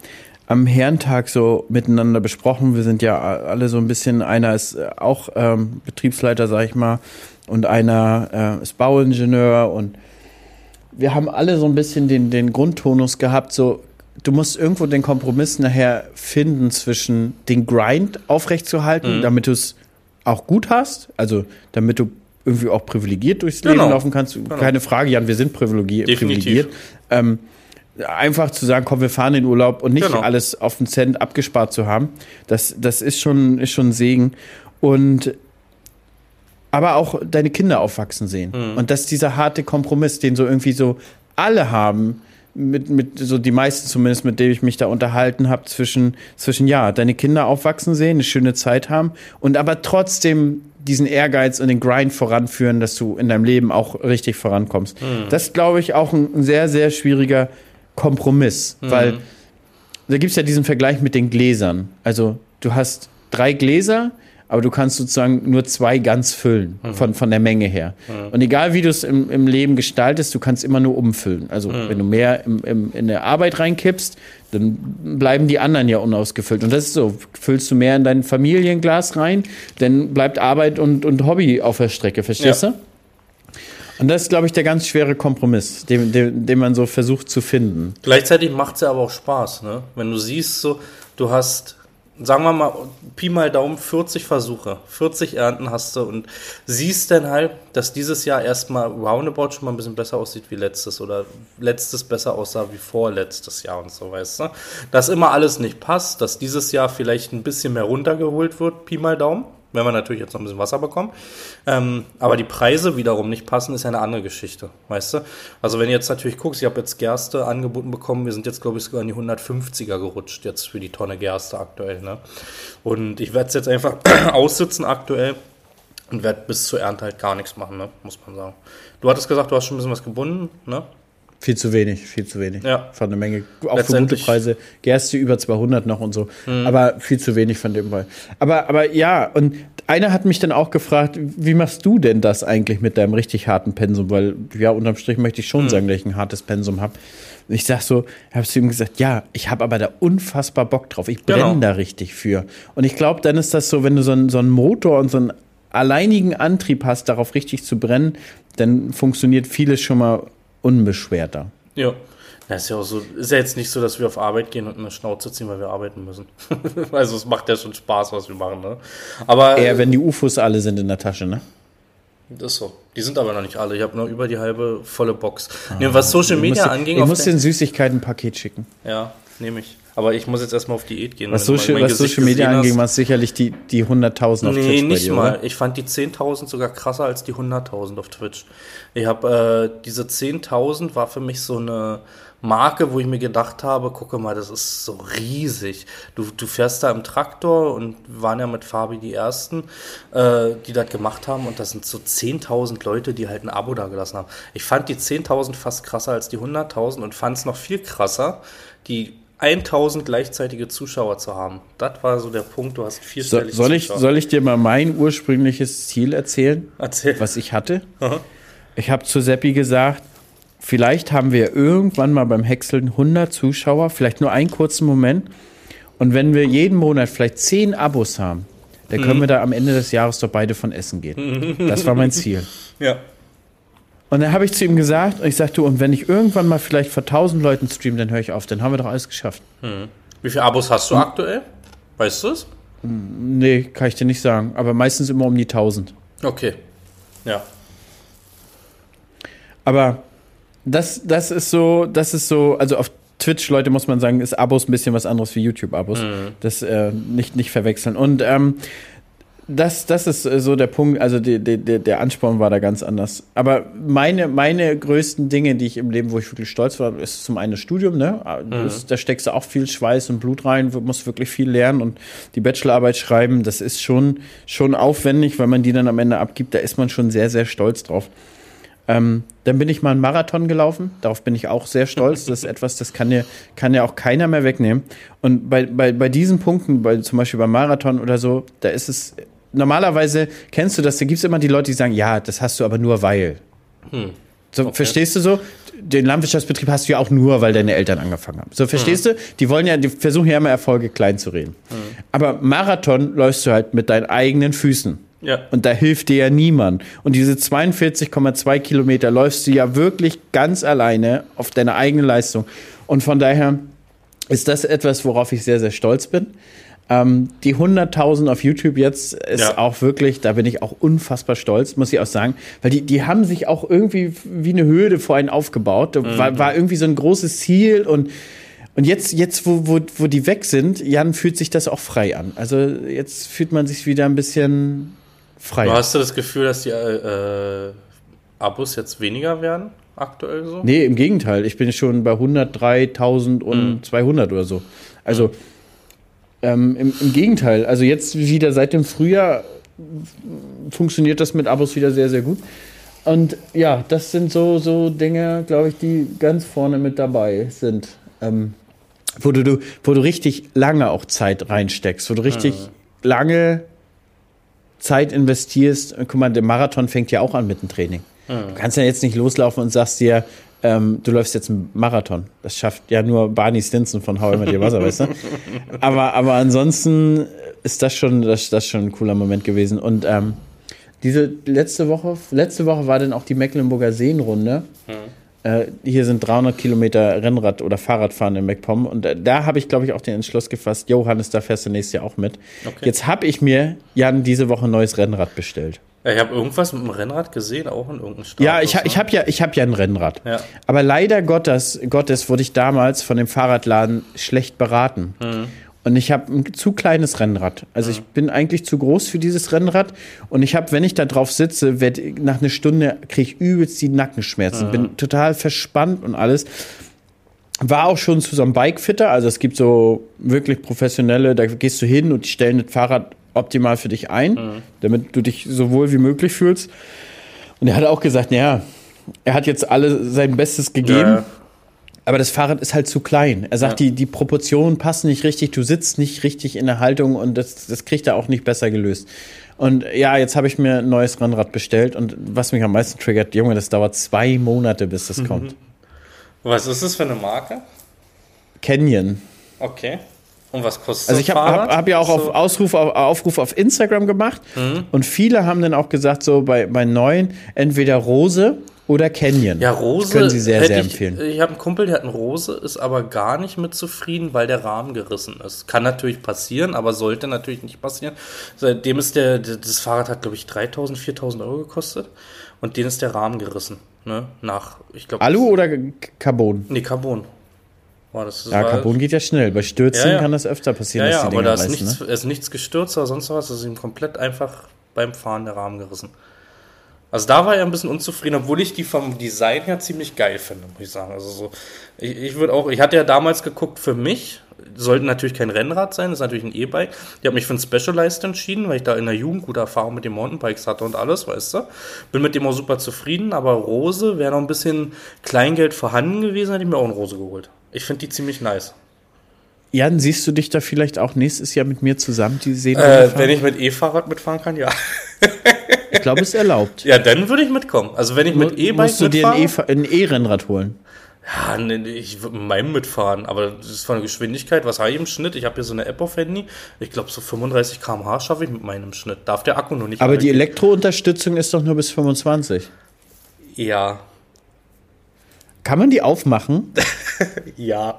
am Herrentag so miteinander besprochen. Wir sind ja alle so ein bisschen, einer ist äh, auch ähm, Betriebsleiter, sag ich mal, und einer äh, ist Bauingenieur und wir haben alle so ein bisschen den, den Grundtonus gehabt, so du musst irgendwo den Kompromiss nachher finden zwischen den Grind aufrechtzuerhalten, damit du es auch gut hast, also damit du irgendwie auch privilegiert durchs Leben Genau. laufen kannst. Keine Frage, Jan, wir sind privilegiert. Definitiv. privilegiert. Ähm, einfach zu sagen, komm, wir fahren in Urlaub und nicht Genau. alles auf den Cent abgespart zu haben, das, das ist schon, ist schon ein Segen. Und aber auch deine Kinder aufwachsen sehen. Mhm. Und das ist dieser harte Kompromiss, den so irgendwie so alle haben, mit, mit so die meisten zumindest, mit denen ich mich da unterhalten habe, zwischen, zwischen ja, deine Kinder aufwachsen sehen, eine schöne Zeit haben und aber trotzdem diesen Ehrgeiz und den Grind voranführen, dass du in deinem Leben auch richtig vorankommst. Das ist, glaube ich, auch ein, ein sehr, sehr schwieriger Kompromiss, weil da gibt es ja diesen Vergleich mit den Gläsern. Also du hast drei Gläser, aber du kannst sozusagen nur zwei ganz füllen von, von der Menge her. Und egal wie du es im, im Leben gestaltest, du kannst immer nur umfüllen. Also wenn du mehr im, im, in der Arbeit reinkippst, dann bleiben die anderen ja unausgefüllt. Und das ist so, füllst du mehr in dein Familienglas rein, dann bleibt Arbeit und, und Hobby auf der Strecke, verstehst Ja. du? Und das ist, glaube ich, der ganz schwere Kompromiss, den, den, den man so versucht zu finden. Gleichzeitig macht es ja aber auch Spaß, ne? Wenn du siehst, so, du hast sagen wir mal, Pi mal Daumen, 40 Versuche, 40 Ernten hast du und siehst dann halt, dass dieses Jahr erstmal roundabout schon mal ein bisschen besser aussieht wie letztes oder letztes besser aussah wie vorletztes Jahr und so, weißt du? Dass immer alles nicht passt, dass dieses Jahr vielleicht ein bisschen mehr runtergeholt wird, Pi mal Daumen wenn wir natürlich jetzt noch ein bisschen Wasser bekommen. Ähm, aber die Preise wiederum nicht passen, ist ja eine andere Geschichte, weißt du? Also wenn du jetzt natürlich guckst, ich habe jetzt Gerste angeboten bekommen, wir sind jetzt glaube ich sogar in die 150er gerutscht jetzt für die Tonne Gerste aktuell, ne? Und ich werde es jetzt einfach *clears throat* aussitzen aktuell und werde bis zur Ernte halt gar nichts machen, ne? Muss man sagen. Du hattest gesagt, du hast schon ein bisschen was gebunden, ne? Viel zu wenig, viel zu wenig. Ja. Von der Menge, auch für gute Preise. Gerste über 200 noch und so. Mhm. Aber viel zu wenig von dem Fall. Aber, aber ja, und einer hat mich dann auch gefragt, wie machst du denn das eigentlich mit deinem richtig harten Pensum? Weil, ja, unterm Strich möchte ich schon mhm. sagen, dass ich ein hartes Pensum habe. Ich sag so, habe zu ihm gesagt, ja, ich habe aber da unfassbar Bock drauf. Ich brenne genau. da richtig für. Und ich glaube, dann ist das so, wenn du so, ein, so einen Motor und so einen alleinigen Antrieb hast, darauf richtig zu brennen, dann funktioniert vieles schon mal unbeschwerter. Ja. Das ist ja auch so, ist ja jetzt nicht so, dass wir auf Arbeit gehen und eine Schnauze ziehen, weil wir arbeiten müssen. *laughs* also es macht ja schon Spaß, was wir machen, ne? Aber. Eher, wenn die UFOs alle sind in der Tasche, ne? Das ist so. Die sind aber noch nicht alle. Ich habe nur über die halbe volle Box. Ah, nee, was Social Media musst, anging. Ich muss den Süßigkeiten-Paket schicken. Ja, nehme ich. Aber ich muss jetzt erstmal auf Diät gehen. Was, Social, was Social Media anging, war es sicherlich die, die 100.000 auf nee, Twitch. Nee, nicht dir, mal. Oder? Ich fand die 10.000 sogar krasser als die 100.000 auf Twitch. Ich habe äh, diese 10.000 war für mich so eine Marke, wo ich mir gedacht habe, gucke mal, das ist so riesig. Du, du fährst da im Traktor und waren ja mit Fabi die Ersten, äh, die das gemacht haben und das sind so 10.000 Leute, die halt ein Abo da gelassen haben. Ich fand die 10.000 fast krasser als die 100.000 und fand es noch viel krasser, die 1000 gleichzeitige Zuschauer zu haben. Das war so der Punkt, du hast vierstellig so, soll ich Soll ich dir mal mein ursprüngliches Ziel erzählen? Erzähl. Was ich hatte? Aha. Ich habe zu Seppi gesagt, vielleicht haben wir irgendwann mal beim Häckseln 100 Zuschauer, vielleicht nur einen kurzen Moment. Und wenn wir jeden Monat vielleicht 10 Abos haben, dann können mhm. wir da am Ende des Jahres doch beide von essen gehen. Das war mein *laughs* Ziel. Ja. Und dann habe ich zu ihm gesagt, und ich sagte, und wenn ich irgendwann mal vielleicht vor 1000 Leuten streame, dann höre ich auf, dann haben wir doch alles geschafft. Hm. Wie viele Abos hast du hm. aktuell? Weißt du es? Hm, nee, kann ich dir nicht sagen, aber meistens immer um die 1000. Okay. Ja. Aber das, das ist so, das ist so, also auf Twitch, Leute, muss man sagen, ist Abos ein bisschen was anderes wie YouTube-Abos. Mhm. Das äh, nicht, nicht verwechseln. Und ähm, das, das ist äh, so der Punkt, also die, die, der Ansporn war da ganz anders. Aber meine, meine größten Dinge, die ich im Leben, wo ich wirklich stolz war, ist zum einen das Studium, ne? Ah, mhm. da steckst du auch viel Schweiß und Blut rein, musst wirklich viel lernen und die Bachelorarbeit schreiben, das ist schon, schon aufwendig, weil man die dann am Ende abgibt, da ist man schon sehr, sehr stolz drauf. Ähm, dann bin ich mal einen Marathon gelaufen. Darauf bin ich auch sehr stolz. Das ist etwas, das kann ja, kann ja auch keiner mehr wegnehmen. Und bei, bei, bei diesen Punkten, bei, zum Beispiel beim Marathon oder so, da ist es normalerweise kennst du das, da gibt es immer die Leute, die sagen, ja, das hast du aber nur weil. Hm. So, okay. verstehst du so? Den Landwirtschaftsbetrieb hast du ja auch nur, weil deine Eltern angefangen haben. So, verstehst hm. du? Die wollen ja, die versuchen ja immer Erfolge klein zu reden. Hm. Aber Marathon läufst du halt mit deinen eigenen Füßen. Ja. Und da hilft dir ja niemand. Und diese 42,2 Kilometer läufst du ja wirklich ganz alleine auf deine eigene Leistung. Und von daher ist das etwas, worauf ich sehr, sehr stolz bin. Ähm, die 100.000 auf YouTube jetzt ist ja. auch wirklich, da bin ich auch unfassbar stolz, muss ich auch sagen, weil die, die haben sich auch irgendwie wie eine Hürde vor einen aufgebaut. Mhm. War, war irgendwie so ein großes Ziel und und jetzt, jetzt wo, wo, wo die weg sind, Jan, fühlt sich das auch frei an. Also jetzt fühlt man sich wieder ein bisschen frei. Hast du das Gefühl, dass die äh, Abos jetzt weniger werden aktuell so? Nee, im Gegenteil. Ich bin schon bei 103.000 und mhm. 200 oder so. Also mhm. Ähm, im, im, Gegenteil, also jetzt wieder seit dem Frühjahr funktioniert das mit Abos wieder sehr, sehr gut. Und ja, das sind so, so Dinge, glaube ich, die ganz vorne mit dabei sind. Ähm, wo, du, wo du richtig lange auch Zeit reinsteckst, wo du richtig mhm. lange Zeit investierst. Guck mal, der Marathon fängt ja auch an mit dem Training. Mhm. Du kannst ja jetzt nicht loslaufen und sagst dir, ähm, du läufst jetzt einen Marathon. Das schafft ja nur Barney Stinson von How I Met Your Mother, weißt du? Aber, aber ansonsten ist das schon, das, das schon ein cooler Moment gewesen. Und ähm, diese letzte Woche, letzte Woche war dann auch die Mecklenburger Seenrunde. Äh, hier sind 300 Kilometer Rennrad- oder Fahrradfahren in MacPom. Und äh, da habe ich, glaube ich, auch den Entschluss gefasst, Johannes, da fährst du nächstes Jahr auch mit. Okay. Jetzt habe ich mir, Jan, diese Woche ein neues Rennrad bestellt. Ja, ich habe irgendwas mit dem Rennrad gesehen, auch in irgendeinem Status. Ja, ich, ich habe ja, ich hab ja ein Rennrad. Ja. Aber leider Gottes, Gottes wurde ich damals von dem Fahrradladen schlecht beraten. Mhm. Und ich habe ein zu kleines Rennrad. Also ich bin eigentlich zu groß für dieses Rennrad. Und ich habe, wenn ich da drauf sitze, werd, nach einer Stunde kriege ich übelst die Nackenschmerzen. Mhm. Bin total verspannt und alles. War auch schon zu so einem Bikefitter. Also es gibt so wirklich professionelle, da gehst du hin und die stellen das Fahrrad optimal für dich ein, Mhm. damit du dich so wohl wie möglich fühlst. Und er hat auch gesagt, naja, er hat jetzt alle sein Bestes gegeben, Ja, aber das Fahrrad ist halt zu klein. Er sagt, Ja. die, die Proportionen passen nicht richtig, du sitzt nicht richtig in der Haltung und das, das kriegt er auch nicht besser gelöst. Und ja, jetzt habe ich mir ein neues Rennrad bestellt und was mich am meisten triggert, Junge, das dauert zwei Monate, bis Mhm. das kommt. Was ist das für eine Marke? Canyon. Okay. Und was kostet Also so ich habe hab, hab ja auch auf So- Ausruf, auf, Aufruf auf Instagram gemacht Mhm. und viele haben dann auch gesagt, so bei, bei neuen, entweder Rose oder Canyon. Ja, Rose. Das können sie sehr, sehr ich, empfehlen. Ich habe einen Kumpel, der hat einen Rose, ist aber gar nicht mit zufrieden, weil der Rahmen gerissen ist. Kann natürlich passieren, aber sollte natürlich nicht passieren. Seitdem ist der, der- das Fahrrad hat, glaube ich, 3000, 4000 Euro gekostet und den ist der Rahmen gerissen. Ne? Nach, ich glaube. Alu oder Carbon? Nee, Carbon. War das, das Ja, Carbon geht ja schnell. Bei Stürzen Ja, ja. kann das öfter passieren, Ja, ja, aber Dinger da ist reißen, nichts, ne? ist nichts gestürzt oder sonst was. Es ist ihm komplett einfach beim Fahren der Rahmen gerissen. Also da war er ein bisschen unzufrieden, obwohl ich die vom Design her ziemlich geil finde, muss ich sagen. Also so, ich, ich würde auch, ich hatte ja damals geguckt für mich, sollte natürlich kein Rennrad sein, das ist natürlich ein E-Bike. Ich habe mich für ein Specialized entschieden, weil ich da in der Jugend gute Erfahrung mit den Mountainbikes hatte und alles, weißt du. Bin mit dem auch super zufrieden, aber Rose wäre noch ein bisschen Kleingeld vorhanden gewesen, hätte ich mir auch eine Rose geholt. Ich finde die ziemlich nice. Jan, siehst du dich da vielleicht auch nächstes Jahr mit mir zusammen die sehen? Äh, wenn ich mit E-Fahrrad mitfahren kann, ja. ich glaube, es ist erlaubt. Ja, dann würde ich mitkommen. Also wenn ich mit E-Bike musst du dir ein mitfahre, E- E-Rennrad holen. ja, nee, ich würde mit meinem mitfahren, aber das ist von der Geschwindigkeit, was habe ich im Schnitt? Ich habe hier so eine App auf Handy, ich glaube so 35 km/h schaffe ich mit meinem Schnitt. Darf der Akku noch nicht Aber die. Elektrounterstützung ist doch nur bis 25. Ja, Kann man die aufmachen? *laughs* ja.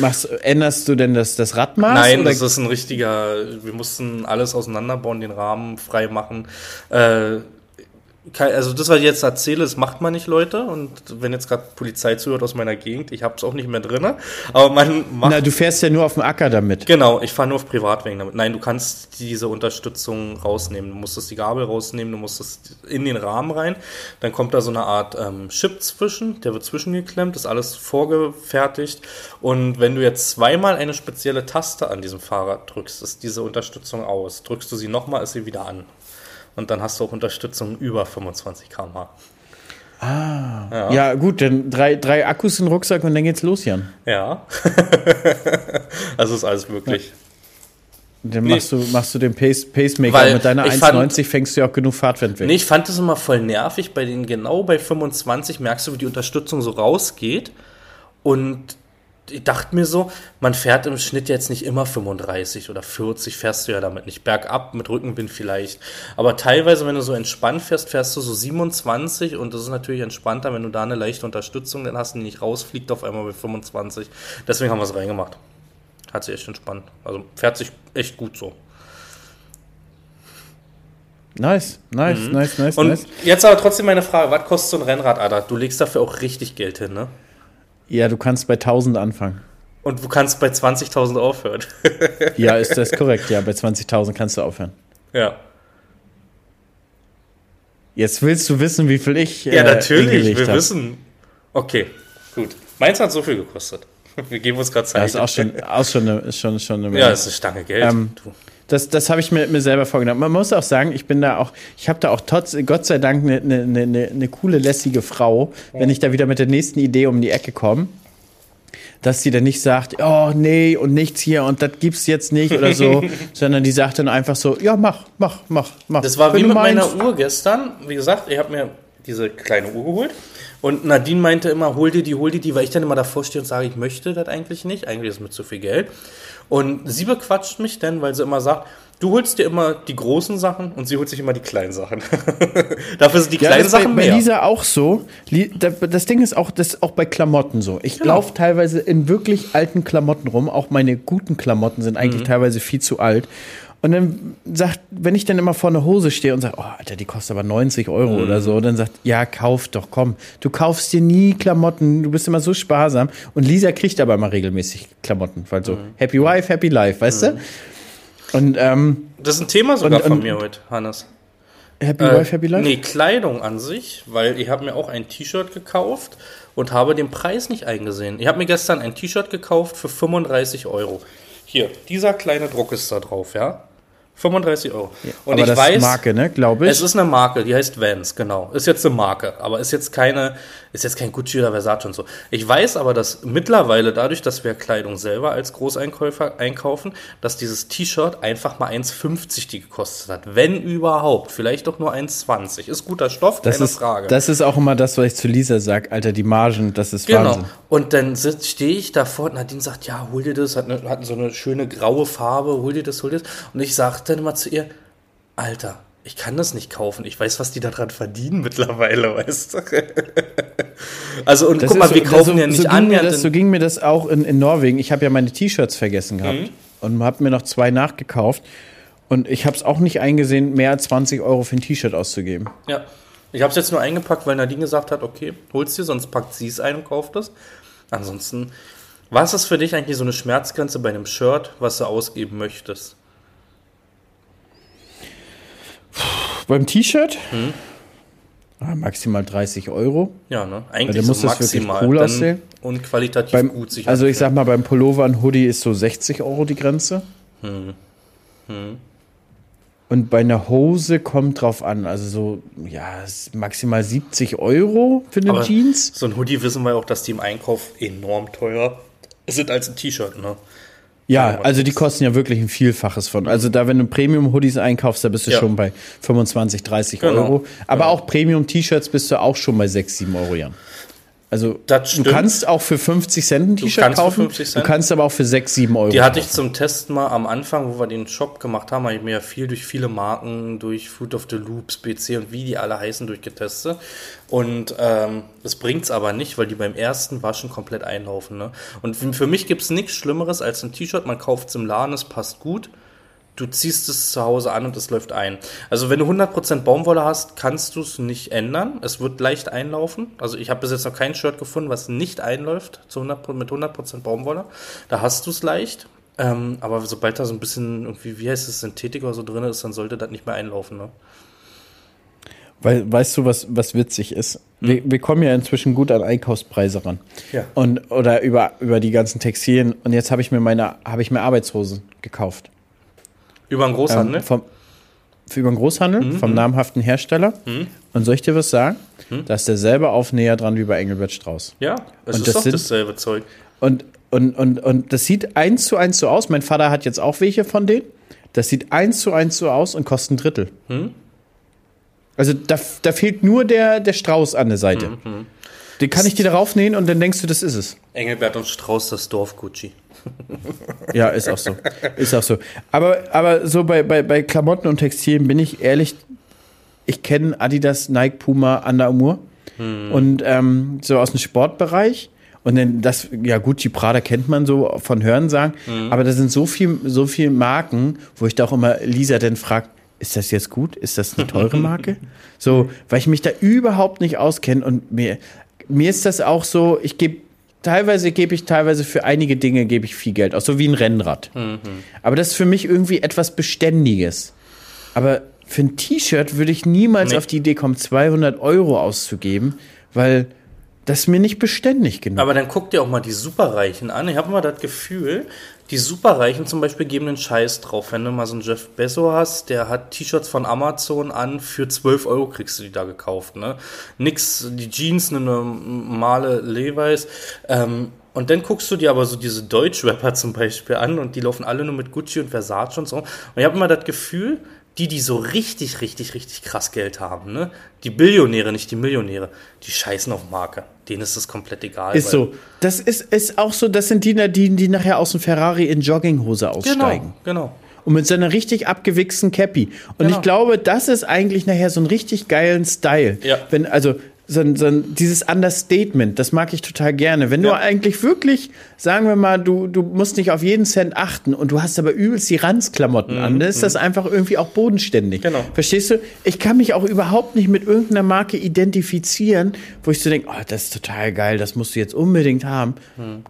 Machst, änderst du denn das, das Radmaß? Nein, oder? das ist ein richtiger, wir mussten alles auseinanderbauen, den Rahmen frei machen. Äh, also das, was ich jetzt erzähle, das macht man nicht, Leute. Und wenn jetzt gerade Polizei zuhört aus meiner Gegend, ich habe es auch nicht mehr drin. Aber man macht Na, du fährst ja nur auf dem Acker damit. Genau, ich fahre nur auf Privatwegen damit. Nein, du kannst diese Unterstützung rausnehmen. Du musstest die Gabel rausnehmen, du musstest in den Rahmen rein. Dann kommt da so eine Art ähm, Chip zwischen, der wird zwischengeklemmt, ist alles vorgefertigt. Und wenn du jetzt zweimal eine spezielle Taste an diesem Fahrrad drückst, ist diese Unterstützung aus. Drückst du sie nochmal, ist sie wieder an. Und dann hast du auch Unterstützung über 25 km/h. Ja. gut, dann drei, drei Akkus im Rucksack und dann geht's los, Jan. Ja. *laughs* also ist alles möglich. Dann Nee. machst, du, machst du den Pace, Pacemaker. Weil Mit deiner ich fand- 1,90 fängst du ja auch genug Fahrtwind weg. Nee, ich fand das immer voll nervig. Bei den genau bei 25 merkst du, wie die Unterstützung so rausgeht. Und ich dachte mir so, man fährt im Schnitt jetzt nicht immer 35 oder 40, fährst du ja damit nicht. Bergab mit Rückenwind vielleicht. Aber teilweise, wenn du so entspannt fährst, fährst du so 27 und das ist natürlich entspannter, wenn du da eine leichte Unterstützung dann hast die nicht rausfliegt auf einmal bei 25. Deswegen haben wir es reingemacht. Hat sich echt entspannt. Also fährt sich echt gut so. Nice, nice, nice, nice, Mhm. Und nice. jetzt aber trotzdem meine Frage, was kostet so ein Rennrad, Alter? Du legst dafür auch richtig Geld hin, ne? Ja, du kannst bei 1000 anfangen. Und du kannst bei 20.000 aufhören. *laughs* Ja, ist das *laughs* korrekt? Ja, bei 20.000 kannst du aufhören. ja. Jetzt willst du wissen, wie viel ich. Ja, äh, natürlich, wir hab. wissen. Okay, gut. Meins hat so viel gekostet. *laughs* Wir geben uns gerade Zeit. Das ist auch schon, auch schon, eine, ist schon, schon eine Ja, das ist eine Stange Geld. Ähm. Das, das habe ich mir, mir selber vorgenommen. Man muss auch sagen, ich bin da auch, ich habe da auch trotz, Gott sei Dank eine ne, ne, ne, ne coole, lässige Frau, wenn ich da wieder mit der nächsten Idee um die Ecke komme, dass sie dann nicht sagt, oh nee und nichts hier und das gibt's jetzt nicht oder so, *laughs* sondern die sagt dann einfach so, ja mach, mach, mach, mach. Das war Wenn wie mit meinst. meiner Uhr gestern. Wie gesagt, ich habe mir diese kleine Uhr geholt Und Nadine meinte immer, hol dir die, hol dir die, weil ich dann immer davor stehe und sage, ich möchte das eigentlich nicht, eigentlich ist es mir zu viel Geld. Und sie bequatscht mich dann, weil sie immer sagt, du holst dir immer die großen Sachen und sie holt sich immer die kleinen Sachen. *laughs* Dafür sind die Ja, kleinen das ist bei, Sachen bei mehr. Lisa auch so. Das Ding ist auch, das ist auch bei Klamotten so. Ich Genau. laufe teilweise in wirklich alten Klamotten rum. Auch meine guten Klamotten sind eigentlich Mhm. teilweise viel zu alt. Und dann sagt, wenn ich dann immer vor einer Hose stehe und sage, oh, Alter, die kostet aber 90 Euro Mhm. oder so, dann sagt, ja, kauf doch, komm. Du kaufst dir nie Klamotten, du bist immer so sparsam. Und Lisa kriegt aber immer regelmäßig Klamotten, weil so Mhm. Happy Wife, Happy Life, weißt du? Und ähm, Das ist ein Thema sogar Und- von und- mir heute, Hannes. Happy Äh, Wife, Happy Life? Nee, Kleidung an sich, weil ich habe mir auch ein T-Shirt gekauft und habe den Preis nicht eingesehen. Ich habe mir gestern ein T-Shirt gekauft für 35 Euro. Hier, dieser kleine Druck ist da drauf, ja? 35 Euro. und aber ich das weiß, ist Marke, ne, glaube ich. es ist eine Marke, die heißt Vans, genau. Ist jetzt eine Marke, aber ist jetzt keine, ist jetzt kein Gucci oder Versace und so. Ich weiß aber, dass mittlerweile dadurch, dass wir Kleidung selber als Großeinkäufer einkaufen, dass dieses T-Shirt einfach mal 1,50 die gekostet hat. Wenn überhaupt. Vielleicht doch nur 1,20. Ist guter Stoff, Das keine ist, Frage. das ist auch immer das, was ich zu Lisa sage. Alter, die Margen, das ist Genau. Wahnsinn. Und dann stehe ich davor und Nadine sagt, ja, hol dir das, hat, eine, hat so eine schöne graue Farbe, hol dir das, hol dir das. Und ich sage dann immer zu ihr, Alter, ich kann das nicht kaufen. Ich weiß, was die daran verdienen mittlerweile, *laughs* weißt du? also, und Das guck mal, ist wir so- kaufen so, ja nicht so annähernd. das, So in- ging mir das auch in, in Norwegen. Ich habe ja meine T-Shirts vergessen gehabt Mhm. und habe mir noch zwei nachgekauft. Und ich habe es auch nicht eingesehen, mehr als 20 Euro für ein T-Shirt auszugeben. ja. Ich habe es jetzt nur eingepackt, weil Nadine gesagt hat, okay, hol's dir, sonst packt sie es ein und kauft es. Ansonsten, was ist für dich eigentlich so eine Schmerzgrenze bei einem Shirt, was du ausgeben möchtest? Beim T-Shirt ah, maximal 30 Euro. Ja, ne? Ja, Eigentlich dann so muss das wirklich maximal. cool Dann aussehen. Und qualitativ Beim, gut sich also ich sag mal, beim Pullover und Hoodie ist so 60 Euro die Grenze. Hm. Und bei einer Hose kommt drauf an, also so, ja, maximal 70 Euro für eine Jeans. So ein Hoodie wissen wir auch, dass die im Einkauf enorm teuer sind als ein T-Shirt, ne? Ja, also die kosten ja wirklich ein Vielfaches von. Also da, wenn du Premium-Hoodies einkaufst, da bist du Ja. schon bei 25, 30 Genau. Euro. Aber Genau. auch Premium-T-Shirts bist du auch schon bei 6, 7 Euro, Jan. Also du kannst auch für 50 Cent ein T-Shirt kaufen. 50 Cent. Du kannst aber auch für 6, 7 Euro. Die hatte ich kaufen. zum Test mal am Anfang, wo wir den Shop gemacht haben, habe ich mir ja viel durch viele Marken, durch Food of the Loops, BC und wie die alle heißen, durchgetestet. Und ähm, das bringt's aber nicht, weil die beim ersten Waschen komplett einlaufen. Ne? Und für für mich gibt's nichts Schlimmeres als ein T-Shirt, man kauft's im Laden, es passt gut. Du ziehst es zu Hause an und es läuft ein. Also wenn du 100% Baumwolle hast, kannst du es nicht ändern. Es wird leicht einlaufen. Also ich habe bis jetzt noch kein Shirt gefunden, was nicht einläuft zu 100, mit 100% Baumwolle. Da hast du es leicht. Ähm, aber sobald da so ein bisschen irgendwie, wie heißt es, Synthetik oder so drin ist, dann sollte das nicht mehr einlaufen. Ne? Weil, weißt du, was, was witzig ist? Wir, wir kommen ja inzwischen gut an Einkaufspreise ran. Ja. Und, oder über, über die ganzen Textilien. Und jetzt habe ich mir meine, habe ich mir Arbeitshosen gekauft. Über einen Großhandel. Ähm, vom, für über den Großhandel, Mhm. vom namhaften Hersteller. Und soll ich dir was sagen? Da ist derselbe Aufnäher dran wie bei Engelbert Strauß. ja, es und ist das doch sind- dasselbe Zeug. Und, und, und, und das sieht eins zu eins so aus. Mein Vater hat jetzt auch welche von denen. Das sieht eins zu eins so aus und kostet ein Drittel. Hm? Also da, da fehlt nur der, der Strauß an der Seite. Hm, Den kann ich dir darauf nähen und dann denkst du, das ist es. Engelbert und Strauß, das Dorf Gucci. Ja, ist auch so. Ist auch so. Aber, aber so bei, bei, bei Klamotten und Textilien bin ich ehrlich, ich kenne Adidas, Nike, Puma, Under Armour und ähm, so aus dem Sportbereich. Und dann das, ja, Gucci, Prada kennt man so von Hörensagen. Aber da sind so viel, so viel Marken, wo ich da auch immer Lisa dann fragt, ist das jetzt gut? Ist das eine teure Marke? *laughs* so, weil ich mich da überhaupt nicht auskenne und mir, mir ist das auch so, ich gebe teilweise gebe ich teilweise für einige Dinge gebe ich viel Geld aus, so wie ein Rennrad. Aber das ist für mich irgendwie etwas Beständiges. Aber für ein T-Shirt würde ich niemals Nee. auf die Idee kommen, 200 Euro auszugeben, weil das ist mir nicht beständig genug. Aber dann guck dir auch mal die Superreichen an. Ich habe immer das Gefühl, die Superreichen zum Beispiel geben einen Scheiß drauf. Wenn du mal so einen Jeff Bezos hast, der hat T-Shirts von Amazon an, für 12 Euro kriegst du die da gekauft. Ne? Nix, die Jeans, eine normale Levi's. Ähm, und dann guckst du dir aber so diese Deutschrapper zum Beispiel an und die laufen alle nur mit Gucci und Versace und so. Und ich habe immer das Gefühl, die, die so richtig, richtig, richtig krass Geld haben, ne? Die Billionäre, nicht die Millionäre, die scheißen auf Marke. Denen ist das komplett egal. Ist so. Das ist, ist auch so, das sind die, die, die nachher aus dem Ferrari in Jogginghose aussteigen. Genau, genau. Und mit so einer richtig abgewichsten Cappy. Und Genau. ich glaube, das ist eigentlich nachher so ein richtig geilen Style. Ja. Wenn, also, so ein, so ein, dieses Understatement, das mag ich total gerne. Wenn du Ja. eigentlich wirklich, sagen wir mal, du, du musst nicht auf jeden Cent achten und du hast aber übelst die Ranzklamotten an, dann ist das einfach irgendwie auch bodenständig. Mhm, Genau. Verstehst du? Ich kann mich auch überhaupt nicht mit irgendeiner Marke identifizieren, wo ich so denke, oh, das ist total geil, das musst du jetzt unbedingt haben.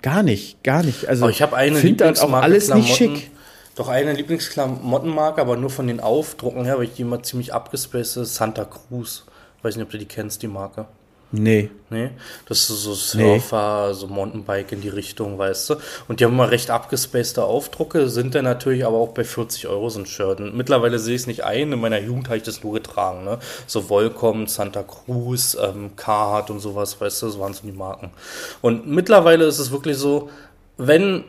Gar nicht, gar nicht. Also Aber ich habe eine find das auch alles nicht Klamotten. schick. Doch eine Lieblingsklamottenmarke, aber nur von den Aufdrucken her, weil ich die immer ziemlich abgespaced ist, Santa Cruz. Weiß nicht, ob du die kennst, die Marke. Nee. Nee, das ist so Surfer, so Mountainbike in die Richtung, weißt du. Und die haben immer recht abgespacede Aufdrucke, sind dann natürlich aber auch bei 40 Euro so ein Shirt. Und mittlerweile sehe ich es nicht ein, in meiner Jugend habe ich das nur getragen, ne. So Volcom, Santa Cruz, ähm, Carhartt und sowas, weißt du, das waren so die Marken. Und mittlerweile ist es wirklich so, wenn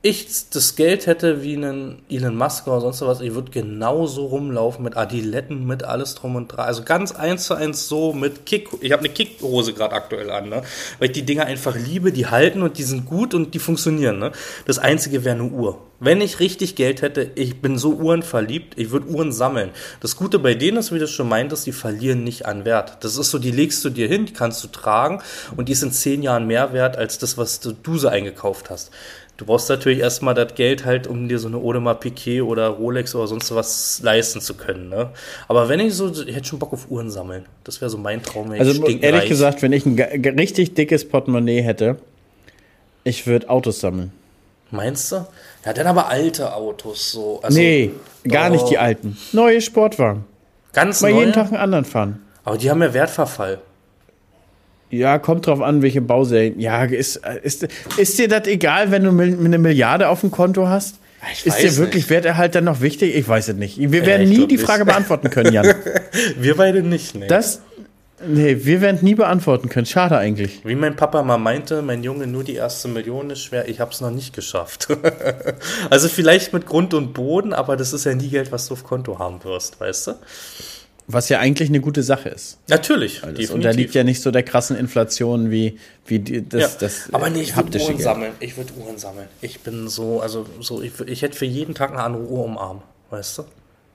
ich das Geld hätte wie einen Elon Musk oder sonst was, ich würde genauso rumlaufen mit Adiletten, mit alles drum und dran. Also ganz eins zu eins so mit Kick. Ich habe eine Kickhose gerade aktuell an, ne? weil ich die Dinger einfach liebe, die halten und die sind gut und die funktionieren. Ne? Das Einzige wäre eine Uhr. Wenn ich richtig Geld hätte, ich bin so uhrenverliebt, ich würde Uhren sammeln. Das Gute bei denen ist, wie du schon meintest, die verlieren nicht an Wert. Das ist so, die legst du dir hin, die kannst du tragen und die ist in zehn Jahren mehr wert als das, was du, du so eingekauft hast. Du brauchst natürlich erstmal das Geld halt, um dir so eine Audemars Piquet oder Rolex oder sonst was leisten zu können. Ne? Aber wenn ich so, ich hätte schon Bock auf Uhren sammeln. Das wäre so mein Traum. Wenn Also ehrlich gesagt, wenn ich ein richtig dickes Portemonnaie hätte, ich würde Autos sammeln. Meinst du? Ja, dann aber alte Autos so. Also, nee, gar nicht oh, die alten. Neue Sportwagen. Ganz Mal neue, jeden Tag einen anderen fahren. Aber die haben ja Wertverfall. Ja, kommt drauf an, welche Bauserien. Ja, ist, ist, ist dir das egal, wenn du eine Milliarde auf dem Konto hast? Ich ist dir wirklich nicht. Werterhalt dann noch wichtig? Ich weiß es nicht. Wir werden ich nie die nicht. Frage beantworten können, Jan. *laughs* Wir beide nicht, ne? Das, nee, wir werden nie beantworten können. Schade eigentlich. Wie mein Papa mal meinte, mein Junge, nur die erste Million ist schwer, ich habe es noch nicht geschafft. *laughs* also vielleicht mit Grund und Boden, aber das ist ja nie Geld, was du auf Konto haben wirst, weißt du? Was ja eigentlich eine gute Sache ist. Natürlich, Das unterliegt ja nicht so der krassen Inflation wie, wie die, das, Ja. das aber nee, ich würde Uhren Geld. sammeln. Ich würde Uhren sammeln. Ich bin so, also so, ich, ich hätte für jeden Tag eine andere Uhr um Arm, weißt du?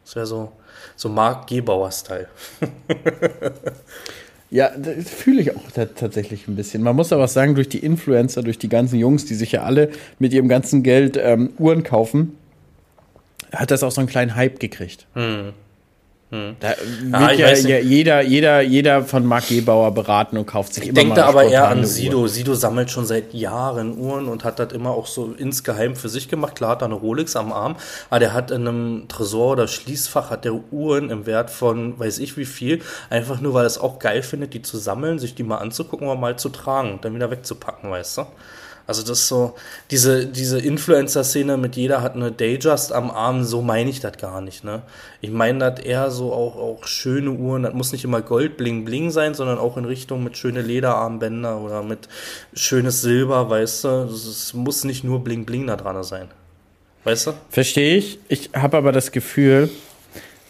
Das wäre so, so Mark Gebauer-Style. *laughs* Ja, das fühle ich auch ta- tatsächlich ein bisschen. Man muss aber sagen, durch die Influencer, durch die ganzen Jungs, die sich ja alle mit ihrem ganzen Geld ähm, Uhren kaufen, hat das auch so einen kleinen Hype gekriegt. Da Ja, wird ja, ja jeder, jeder, jeder von Marc Gebauer beraten und kauft sich Ich immer denke da aber eher an Sido. Uhr. Sido sammelt schon seit Jahren Uhren und hat das immer auch so insgeheim für sich gemacht. Klar hat er eine Rolex am Arm, aber der hat in einem Tresor oder Schließfach hat der Uhren im Wert von weiß ich wie viel, einfach nur weil er es auch geil findet, die zu sammeln, sich die mal anzugucken und mal zu tragen und dann wieder wegzupacken, weißt du? Also das ist so, diese, diese Influencer-Szene mit jeder hat eine Dayjust am Arm, so meine ich das gar nicht, ne? Ich meine das eher so auch, auch schöne Uhren, das muss nicht immer Gold bling bling sein, sondern auch in Richtung mit schöne Lederarmbänder oder mit schönes Silber, weißt du? Es muss nicht nur bling bling da dran sein. Weißt du? Verstehe ich. Ich habe aber das Gefühl,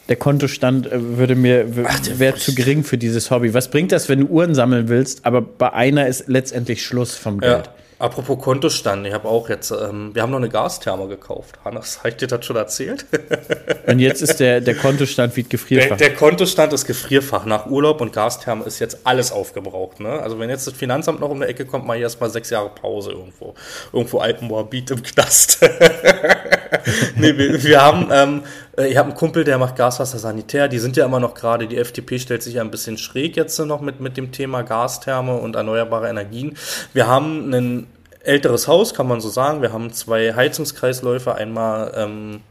der Kontostand äh, würde mir der wäre zu gering für dieses Hobby. Was bringt das, wenn du Uhren sammeln willst, aber bei einer ist letztendlich Schluss vom Geld? Ja. Apropos Kontostand, ich habe auch jetzt, ähm, wir haben noch eine Gastherme gekauft. Hannes, habe ich dir das schon erzählt? *laughs* Und jetzt ist der, der Kontostand wie Der, Gefrierfach. der Kontostand ist Gefrierfach. Nach Urlaub und Gastherme ist jetzt alles aufgebraucht. Ne? Also wenn jetzt das Finanzamt noch um die Ecke kommt, mache ich erstmal sechs Jahre Pause irgendwo. Irgendwo Alpenmoabit im Knast. *laughs* nee, wir, wir haben, ähm, äh, ich habe einen Kumpel, der macht Gaswasser Sanitär. Die sind ja immer noch gerade, die FDP stellt sich ja ein bisschen schräg jetzt noch mit, mit dem Thema Gastherme und erneuerbare Energien. Wir haben ein älteres Haus, kann man so sagen. Wir haben zwei Heizungskreisläufe. Einmal, ähm,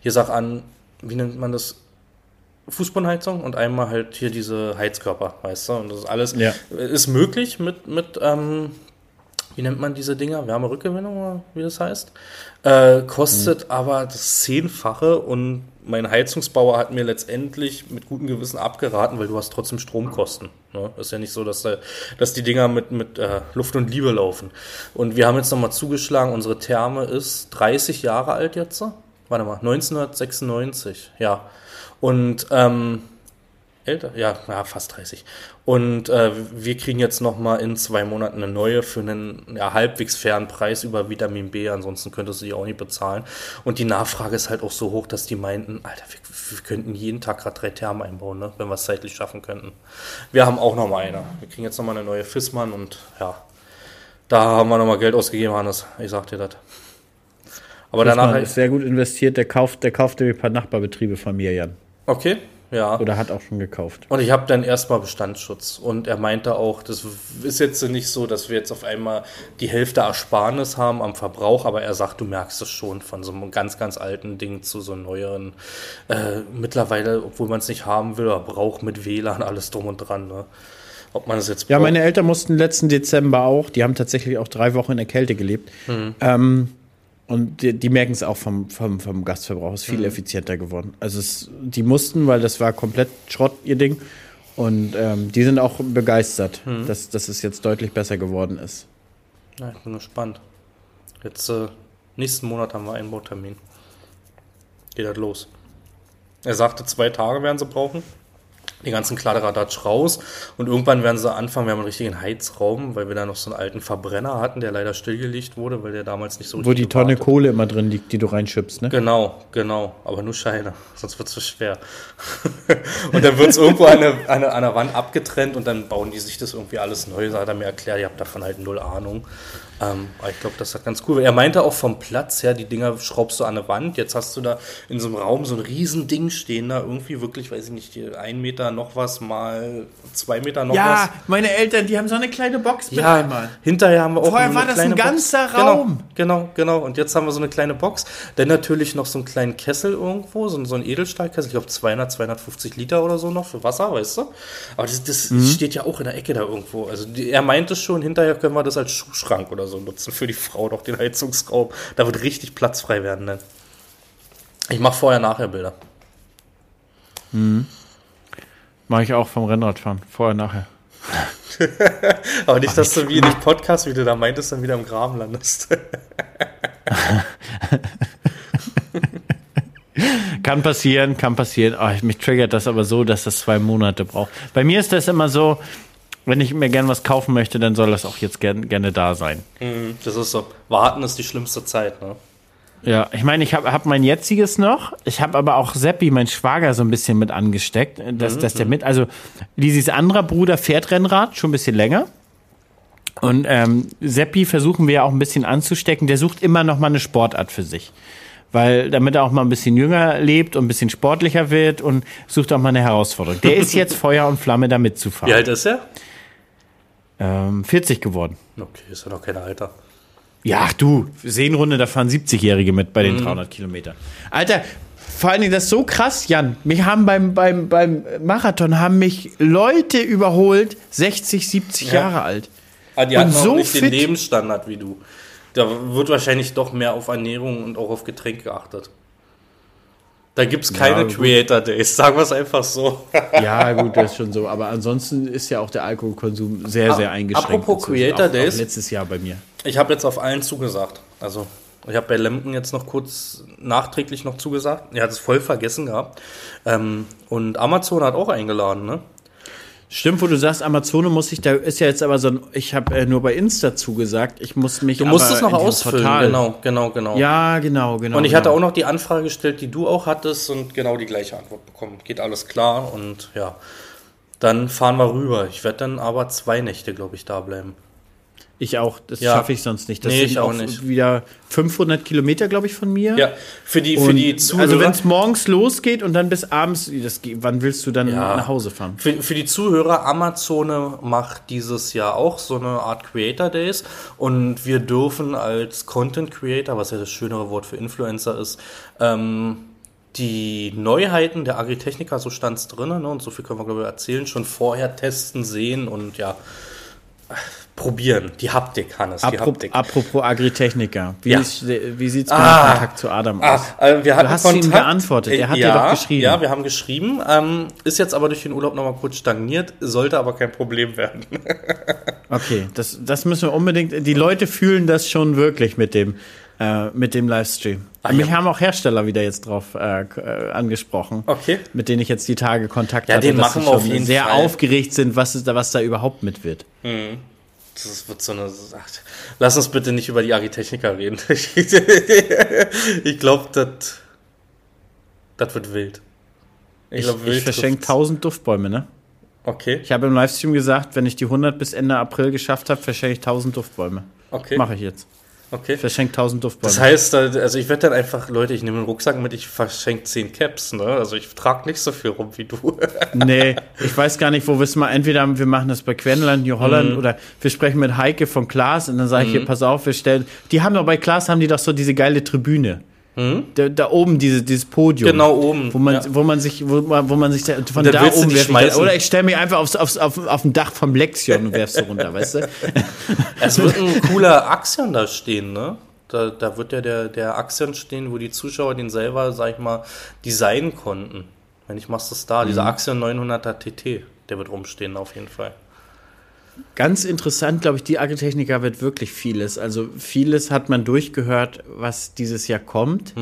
hier sag an, wie nennt man das? Fußbodenheizung und einmal halt hier diese Heizkörper, weißt du? Und das ist alles Ja. ist möglich mit, mit ähm, wie nennt man diese Dinger? Wärmerückgewinnung oder wie das heißt? Äh, kostet aber das Zehnfache und mein Heizungsbauer hat mir letztendlich mit gutem Gewissen abgeraten, weil du hast trotzdem Stromkosten. Ne? Ist ja nicht so, dass, da, dass die Dinger mit, mit äh, Luft und Liebe laufen. Und wir haben jetzt nochmal zugeschlagen, unsere Therme ist 30 Jahre alt jetzt. Warte mal, 1996, ja. Und ähm, älter, ja, ja, fast 30. Und äh, wir kriegen jetzt noch mal in zwei Monaten eine neue für einen ja, halbwegs fairen Preis über Vitamin B. Ansonsten könntest du die auch nicht bezahlen. Und die Nachfrage ist halt auch so hoch, dass die meinten, Alter, wir, wir könnten jeden Tag gerade drei Thermen einbauen, ne? wenn wir es zeitlich schaffen könnten. Wir haben auch noch mal eine. Wir kriegen jetzt noch mal eine neue Fissmann und ja, da haben wir noch mal Geld ausgegeben, Hannes. Ich sag dir das. Aber danach ist sehr gut investiert. Der kauft, der kauft ein paar Nachbarbetriebe von mir, Jan. Okay. Ja. Oder hat auch schon gekauft. Und ich habe dann erstmal Bestandsschutz. Und er meinte auch, das ist jetzt nicht so, dass wir jetzt auf einmal die Hälfte Ersparnis haben am Verbrauch, aber er sagt, du merkst es schon von so einem ganz, ganz alten Ding zu so neueren. Äh, mittlerweile, obwohl man es nicht haben will, aber braucht mit WLAN alles drum und dran. Ne? Ob man es jetzt braucht. Ja, meine Eltern mussten letzten Dezember auch, die haben tatsächlich auch drei Wochen in der Kälte gelebt. Mhm. Ähm, und die, die merken es auch vom, vom, vom Gastverbrauch. Es ist viel mhm. effizienter geworden. Also es, die mussten, weil das war komplett Schrott, ihr Ding. Und ähm, die sind auch begeistert, mhm. dass, dass es jetzt deutlich besser geworden ist. Ja, ich bin gespannt. Jetzt äh, nächsten Monat haben wir einen Einbautermin. Geht halt los. Er sagte, zwei Tage werden sie brauchen die ganzen Kladderadatsch raus und irgendwann werden sie anfangen, wir haben einen richtigen Heizraum, weil wir da noch so einen alten Verbrenner hatten, der leider stillgelegt wurde, weil der damals nicht so Wo die Tonne Kohle immer drin liegt, die du reinschüppst, ne? Genau, genau, aber nur Scheine, *laughs* sonst wird es zu schwer. *laughs* und dann wird es irgendwo an der, an, der, an der Wand abgetrennt und dann bauen die sich das irgendwie alles neu, da hat er mir erklärt, ich habe davon halt null Ahnung. Ähm, ich glaube, das ist ganz cool. Er meinte auch vom Platz her, die Dinger schraubst du an eine Wand. Jetzt hast du da in so einem Raum so ein riesen Ding stehen, da irgendwie wirklich, weiß ich nicht, ein Meter noch was mal zwei Meter noch ja, was. Ja, meine Eltern, die haben so eine kleine Box mit ja, einmal. Hinterher haben wir auch Vorher war das ein ganzer Box. Raum. Genau, genau, genau. Und jetzt haben wir so eine kleine Box. Dann natürlich noch so einen kleinen Kessel irgendwo, so, so ein Edelstahlkessel, ich glaube 200, 250 Liter oder so noch für Wasser, weißt du? Aber das, das mhm. steht ja auch in der Ecke da irgendwo. Also die, er meinte schon, hinterher können wir das als Schuhschrank oder so nutzen für die Frau noch den Heizungsraum. Da wird richtig Platz frei werden. Ne? Ich mache vorher nachher Bilder. Mhm. Mache ich auch vom Rennradfahren. Vorher nachher. *laughs* Aber nicht, dass du wie nicht Podcast, wie du da meintest, dann wieder im Graben landest. *laughs* kann passieren, kann passieren. Oh, mich triggert das aber so, dass das zwei Monate braucht. Bei mir ist das immer so, wenn ich mir gern was kaufen möchte, dann soll das auch jetzt gern, gerne da sein. Mhm, das ist so. Warten ist die schlimmste Zeit, ne? Ja, ich meine, ich habe hab mein jetziges noch. Ich habe aber auch Seppi, mein Schwager, so ein bisschen mit angesteckt, dass, mhm. dass der mit. Also, Lisis anderer Bruder fährt Rennrad schon ein bisschen länger. Und ähm, Seppi versuchen wir ja auch ein bisschen anzustecken. Der sucht immer noch mal eine Sportart für sich. Weil, damit er auch mal ein bisschen jünger lebt und ein bisschen sportlicher wird und sucht auch mal eine Herausforderung. Der ist jetzt *laughs* Feuer und Flamme, da mitzufahren. Wie alt ist er? Ähm, 40 geworden. Okay, ist ja noch kein Alter. Ja, du, Seenrunde, da fahren 70-Jährige mit bei den mhm. 300 Kilometern. Alter, vor allen Dingen, das ist so krass, Jan. Mich haben beim, beim, beim Marathon haben mich Leute überholt, 60, 70 ja. Jahre alt. Aber ah, die haben so nicht fit. den Lebensstandard wie du. Da wird wahrscheinlich doch mehr auf Ernährung und auch auf Getränke geachtet. Da gibt es keine ja, Creator Days, sagen wir es einfach so. *laughs* ja, gut, das ist schon so. Aber ansonsten ist ja auch der Alkoholkonsum sehr, sehr eingeschränkt. Apropos Creator auch, Days. Auch letztes Jahr bei mir. Ich habe jetzt auf allen zugesagt. Also, ich habe bei Lemken jetzt noch kurz nachträglich noch zugesagt. Er hat es voll vergessen gehabt. Ähm, und Amazon hat auch eingeladen, ne? Stimmt, wo du sagst, Amazone muss ich, da ist ja jetzt aber so ein, ich habe äh, nur bei Insta zugesagt, ich muss mich. Du musst es noch ausfüllen, Portal. genau, genau, genau. Ja, genau, genau. Und ich genau. hatte auch noch die Anfrage gestellt, die du auch hattest und genau die gleiche Antwort bekommen. Geht alles klar und ja, dann fahren wir rüber. Ich werde dann aber zwei Nächte, glaube ich, da bleiben. Ich auch, das ja. schaffe ich sonst nicht. Das nee, ich auch nicht. wieder 500 Kilometer, glaube ich, von mir. Ja, für die, für die Zuhörer. Also wenn es morgens losgeht und dann bis abends, das, wann willst du dann ja. nach Hause fahren? Für, für die Zuhörer, Amazon macht dieses Jahr auch so eine Art Creator Days und wir dürfen als Content Creator, was ja das schönere Wort für Influencer ist, ähm, die Neuheiten der Agritechnica, so stand es drin, ne, und so viel können wir, glaube ich, erzählen, schon vorher testen, sehen und ja probieren. Die Haptik, Hannes. Apro die Haptik. Apropos Agritechniker. Wie, ja. wie sieht es mit ah, Kontakt zu Adam ah, aus? äh, wir hatten du hast Kontakt, ihm geantwortet. Er hat ja, dir doch geschrieben. Ja, wir haben geschrieben. Ähm, ist jetzt aber durch den Urlaub nochmal kurz stagniert. Sollte aber kein Problem werden. *laughs* okay, das, das müssen wir unbedingt. Die Leute fühlen das schon wirklich mit dem äh, mit dem Livestream. Ah, Mich ja. haben auch Hersteller wieder jetzt drauf äh, äh, angesprochen. Okay. Mit denen ich jetzt die Tage Kontakt Ja, hatte, den dass machen sie wir auf schon jeden sehr Fall. aufgeregt sind, was, ist da, was da überhaupt mit wird. Das wird so eine. Ach, lass uns bitte nicht über die Agritechniker reden. *laughs* ich glaube, das. Das wird wild. Ich, glaub, ich wild verschenke trifft's. 1000 Duftbäume, ne? Okay, Ich habe im Livestream gesagt, wenn ich die 100 bis Ende April geschafft habe, verschenke ich 1000 Duftbäume. okay. Mache ich jetzt. Okay. Ich verschenke 1000 Duftbäume. Das heißt, also ich werde dann einfach, Leute, ich nehme einen Rucksack mit, ich verschenke 10 Caps, ne? Also ich trage nicht so viel rum wie du. *laughs* Nee, ich weiß gar nicht, wo wir es mal. Entweder wir machen das bei Querneland, New Holland Mhm. oder wir sprechen mit Heike von Klaas und dann sage ich hier, pass auf, wir stellen. Die haben doch bei Klaas haben die doch so diese geile Tribüne. Da, da oben diese, dieses Podium. Genau oben, Wo man, ja. wo man sich, wo man, wo man sich da, von da du oben die werf ich da, schmeißen. Oder ich stelle mich einfach aufs, aufs, auf, auf dem Dach vom Lexion und werf so runter, weißt du? *laughs* Es wird ein cooler Axion da stehen, ne? Da, da wird ja der, der Axion stehen, wo die Zuschauer den selber, sag ich mal, designen konnten. Wenn ich machst das da, dieser Mhm. Axion 900er TT, der wird rumstehen auf jeden Fall. Ganz interessant, glaube ich, die Agritechniker wird wirklich vieles. Also vieles hat man durchgehört, was dieses Jahr kommt.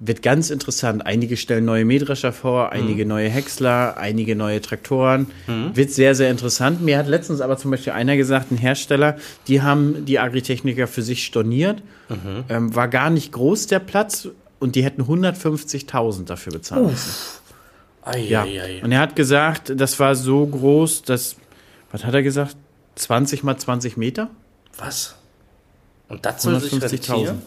Wird ganz interessant. Einige stellen neue Mähdrescher vor, einige neue Häcksler, einige neue Traktoren. Wird sehr, sehr interessant. Mir hat letztens aber zum Beispiel einer gesagt, ein Hersteller, die haben die Agritechniker für sich storniert. Ähm, war gar nicht groß der Platz und die hätten 150.000 dafür bezahlt. Ei, Ja. ei, ei. Und er hat gesagt, das war so groß, dass, was hat er gesagt? 20 mal 20 Meter? Was? Und das soll sich 150.000. rentieren?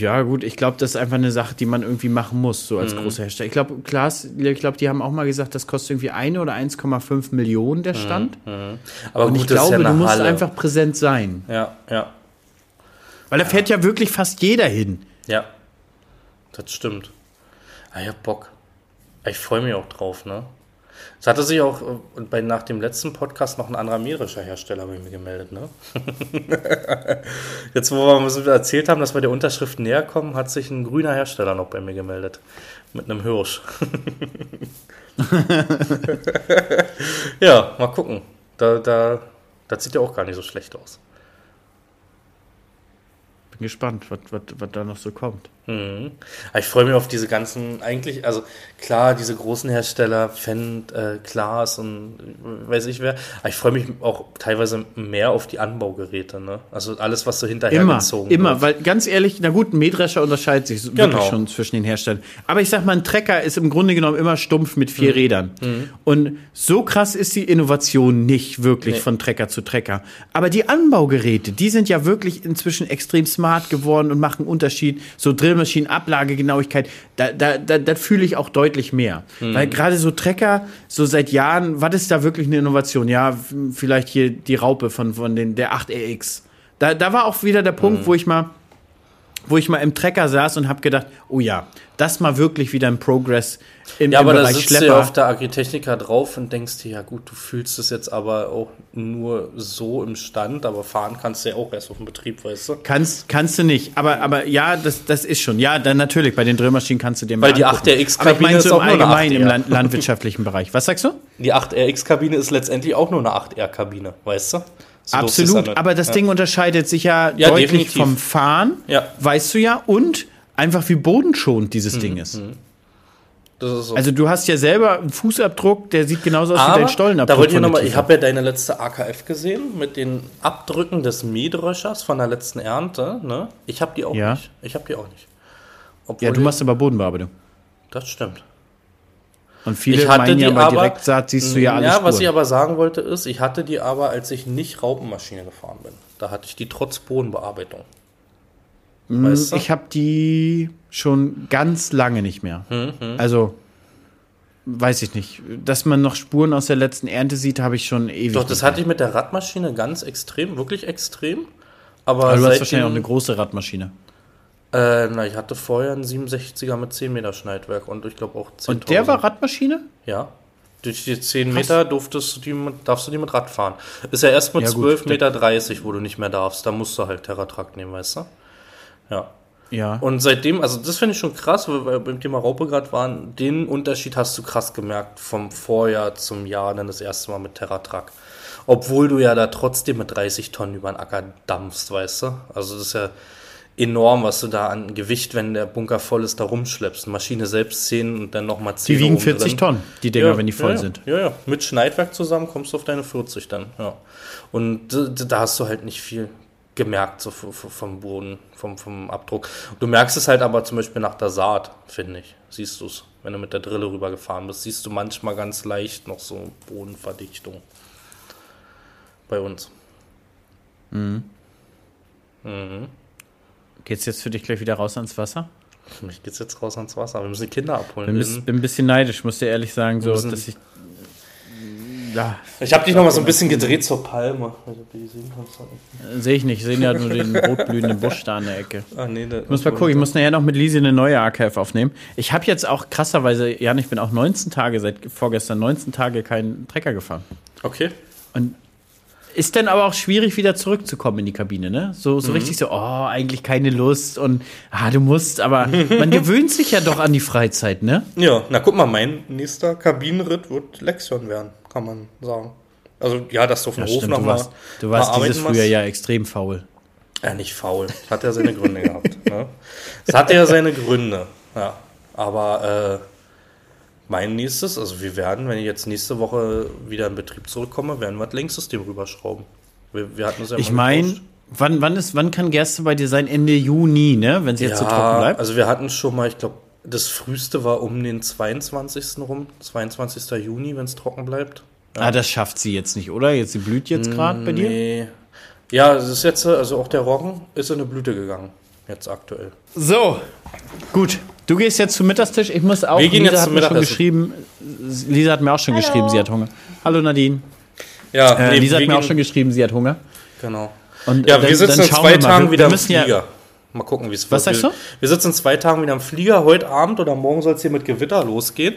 Ja, gut, ich glaube, das ist einfach eine Sache, die man irgendwie machen muss, so als großer Hersteller. Ich glaube, Klaas, ich glaube, die haben auch mal gesagt, das kostet irgendwie eine oder 1,5 Millionen der Stand. Aber Und gut, ich glaube, ja du musst Halle. einfach präsent sein. Ja, ja, Weil da fährt ja wirklich fast jeder hin. ja. Das stimmt. Ah, ich hab Bock. Ich freue mich auch drauf, ne? Es hatte sich auch äh, bei, nach dem letzten Podcast noch ein anderer mährischer Hersteller bei mir gemeldet, ne? *laughs* Jetzt, wo wir uns erzählt haben, dass wir der Unterschrift näher kommen, hat sich ein grüner Hersteller noch bei mir gemeldet. Mit einem Hirsch. *laughs* ja, mal gucken. Da, da, das sieht ja auch gar nicht so schlecht aus. Bin gespannt, was da noch so kommt. Mhm. Ich freue mich auf diese ganzen, eigentlich, also klar, diese großen Hersteller, Fendt, äh, Klaas und äh, weiß ich wer, aber ich freue mich auch teilweise mehr auf die Anbaugeräte, ne? Also alles, was so Immer, hinterhergezogen immer, wird. weil ganz ehrlich, na gut, ein Mähdrescher unterscheidet sich Genau. wirklich schon zwischen den Herstellern. Aber ich sag mal, ein Trecker ist im Grunde genommen immer stumpf mit Mhm. vier Rädern. Und so krass ist die Innovation nicht wirklich Nee. von Trecker zu Trecker. Aber die Anbaugeräte, die sind ja wirklich inzwischen extrem smart geworden und machen Unterschied. So Drillmaschinen, Ablagegenauigkeit, da, da, da, das fühle ich auch deutlich mehr. Mhm. Weil gerade so Trecker, so seit Jahren, was ist da wirklich eine Innovation? Ja, vielleicht hier die Raupe von, von den, der 8RX. Da, da war auch wieder der Mhm. Punkt, wo ich mal wo ich mal im Trecker saß und habe gedacht, oh ja, das mal wirklich wieder ein Progress im, Ja, im aber da Bereich sitzt du Schlepper. ja auf der Agritechnica drauf und denkst dir, ja gut, du fühlst es jetzt aber auch nur so im Stand, aber fahren kannst du ja auch erst auf dem Betrieb, weißt du? Kannst, kannst du nicht. Aber, aber ja, das, das ist schon. Ja, dann natürlich. Bei den Drillmaschinen kannst du dir Weil mal die angucken. 8RX Aber ich meine Kabine so ist im auch nur eine Allgemeinen im 8R. land landwirtschaftlichen Bereich. Was sagst du? Die 8RX-Kabine ist letztendlich auch nur eine 8R-Kabine, weißt du? So Absolut. Aber das ja. Ding unterscheidet sich ja, Ja, deutlich definitiv. vom Fahren. Ja. Weißt du ja. Und einfach wie bodenschonend dieses Ding ist. Das ist so. Also du hast ja selber einen Fußabdruck, der sieht genauso aus wie Aber dein Stollenabdruck. da wollte ich nochmal, ich habe ja deine letzte AKF gesehen mit den Abdrücken des Mähdröschers von der letzten Ernte. Ne? Ich habe die auch Ja. nicht. Ich habe die auch nicht. Obwohl ja, du machst aber Bodenbearbeitung. das stimmt. Und viele Ich hatte meinen ja, die bei aber- Direktsaat siehst du ja alles. Ja, was ich Spuren. aber sagen wollte ist, ich hatte die aber, als ich nicht Raupenmaschine gefahren bin. Da hatte ich die trotz Bodenbearbeitung. Weißt du? Ich habe die schon ganz lange nicht mehr. Hm, Also, weiß ich nicht. Dass man noch Spuren aus der letzten Ernte sieht, habe ich schon ewig. Doch, das hatte ich mit der Radmaschine ganz extrem, wirklich extrem. Aber. Aber du hast wahrscheinlich auch eine große Radmaschine. Äh, na, ich hatte vorher einen 67er mit 10 Meter Schneidwerk und ich glaube auch 10.000. Und der war Radmaschine? Ja. Durch die 10 Meter durftest du die mit, darfst du die mit Rad fahren. Ist ja erst mit Ja, gut, 12 der- Meter 30, wo du nicht mehr darfst. Da musst du halt Terratrack nehmen, weißt du? Ja. Ja. Und seitdem, also das finde ich schon krass, weil wir beim Thema Raupe gerade waren, den Unterschied hast du krass gemerkt vom Vorjahr zum Jahr, dann das erste Mal mit Terratrack. Obwohl du ja da trotzdem mit 30 Tonnen über den Acker dampfst, weißt du? Also das ist ja enorm, was du da an Gewicht, wenn der Bunker voll ist, da rumschleppst. Maschine selbst 10 und dann nochmal 10. Die wiegen 40 Tonnen, die Dinger, wenn die voll ja, sind. Ja, ja. Mit Schneidwerk zusammen kommst du auf deine 40 dann, ja. Und da hast du halt nicht viel gemerkt, so vom Boden, vom, vom Abdruck. Du merkst es halt aber zum Beispiel nach der Saat, finde ich. Siehst du es. Wenn du mit der Drille rübergefahren bist, siehst du manchmal ganz leicht noch so Bodenverdichtung. Bei uns. Mhm. Mhm. Geht's jetzt für dich gleich wieder raus ans Wasser? Für mich geht's jetzt raus ans Wasser. Wir müssen die Kinder abholen. Ich bin ein bisschen neidisch, muss dir ehrlich sagen, so, dass ich ja. Ich habe dich noch mal so ein bisschen gedreht zur Palme. Sehe ich nicht, ich sehe ja nur den rotblühenden Busch da an der Ecke. Ah, nee, ich muss mal gucken, ich muss nachher noch mit Lisi eine neue AKF aufnehmen. Ich habe jetzt auch krasserweise, Jan, ich bin auch 19 Tage, seit vorgestern 19 Tage keinen Trecker gefahren. Okay. Und ist dann aber auch schwierig, wieder zurückzukommen in die Kabine, ne? So, so mhm. richtig so, oh, eigentlich keine Lust und ah, du musst, aber *laughs* man gewöhnt sich ja doch an die Freizeit, ne? Ja, na guck mal, mein nächster Kabinenritt wird Lexion werden kann man sagen. Also ja, dass du auf dem ja, Hof stimmt, nochmal. Du warst, du warst dieses früher ja extrem faul. Ja, nicht faul. Hat ja seine Gründe gehabt. Ne? Es hatte ja seine Gründe. Ja. Aber äh, mein nächstes, also wir werden, wenn ich jetzt nächste Woche wieder in Betrieb zurückkomme, werden wir das Lenksystem rüberschrauben. Wir, wir hatten es ja Ich meine, wann, wann, wann kann Gerste bei dir sein? Ende Juni, ne? Wenn sie jetzt ja, so trocken bleibt? Also wir hatten schon mal, ich glaube, das früheste war um den 22. rum, 22. Juni, wenn es trocken bleibt. Ja. Ah, das schafft sie jetzt nicht, oder? Jetzt, sie blüht jetzt gerade bei dir? Nee. Ja, es ist jetzt, also auch der Roggen ist in eine Blüte gegangen, jetzt aktuell. So, gut. Du gehst jetzt zum Mittagstisch. Ich muss auch. Wir gehen Lisa jetzt zum hat schon geschrieben. Lisa hat mir auch schon Hallo. geschrieben, sie hat Hunger. Hallo Nadine. Ja, äh, nee, Lisa hat mir auch schon geschrieben, sie hat Hunger. Genau. Und, ja, äh, dann, wir sitzen in zwei Tagen wieder im Flieger. Ja, Mal gucken, wie es wird. Was sagst du? Wir sitzen in zwei Tagen wieder am Flieger. Heute Abend oder morgen soll es hier mit Gewitter losgehen.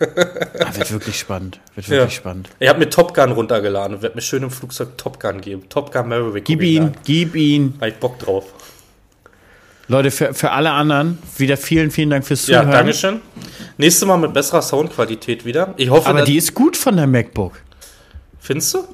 ah, wird wirklich spannend. Wird wirklich ja. spannend. Ich habe mir Top Gun runtergeladen und werde mir schön im Flugzeug Top Gun geben. Top Gun Maverick. Gib ihn, gib ihn. Da ich Bock drauf. Leute, für, für alle anderen wieder vielen, vielen Dank fürs Zuhören. Ja, Dankeschön. Nächstes Mal mit besserer Soundqualität wieder. Ich hoffe, Aber die ist gut von der MacBook. Findest du?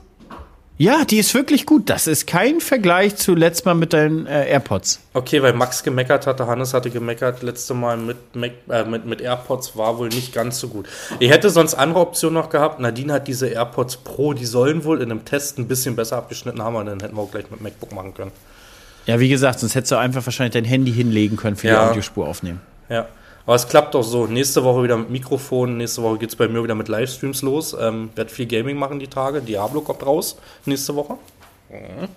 Ja, die ist wirklich gut. Das ist kein Vergleich zu letztes Mal mit deinen äh, AirPods. Okay, weil Max gemeckert hatte, Hannes hatte gemeckert, letzte Mal mit, Mac, äh, mit, mit AirPods war wohl nicht ganz so gut. Ich hätte sonst andere Optionen noch gehabt. Nadine hat diese AirPods Pro, die sollen wohl in einem Test ein bisschen besser abgeschnitten haben, und dann hätten wir auch gleich mit MacBook machen können. Ja, wie gesagt, sonst hättest du einfach wahrscheinlich dein Handy hinlegen können für ja. die Audiospur aufnehmen. Ja. Aber es klappt doch so. Nächste Woche wieder mit Mikrofon. Nächste Woche geht es bei mir wieder mit Livestreams los. Ähm, werde viel Gaming machen die Tage. Diablo kommt raus nächste Woche. Mhm.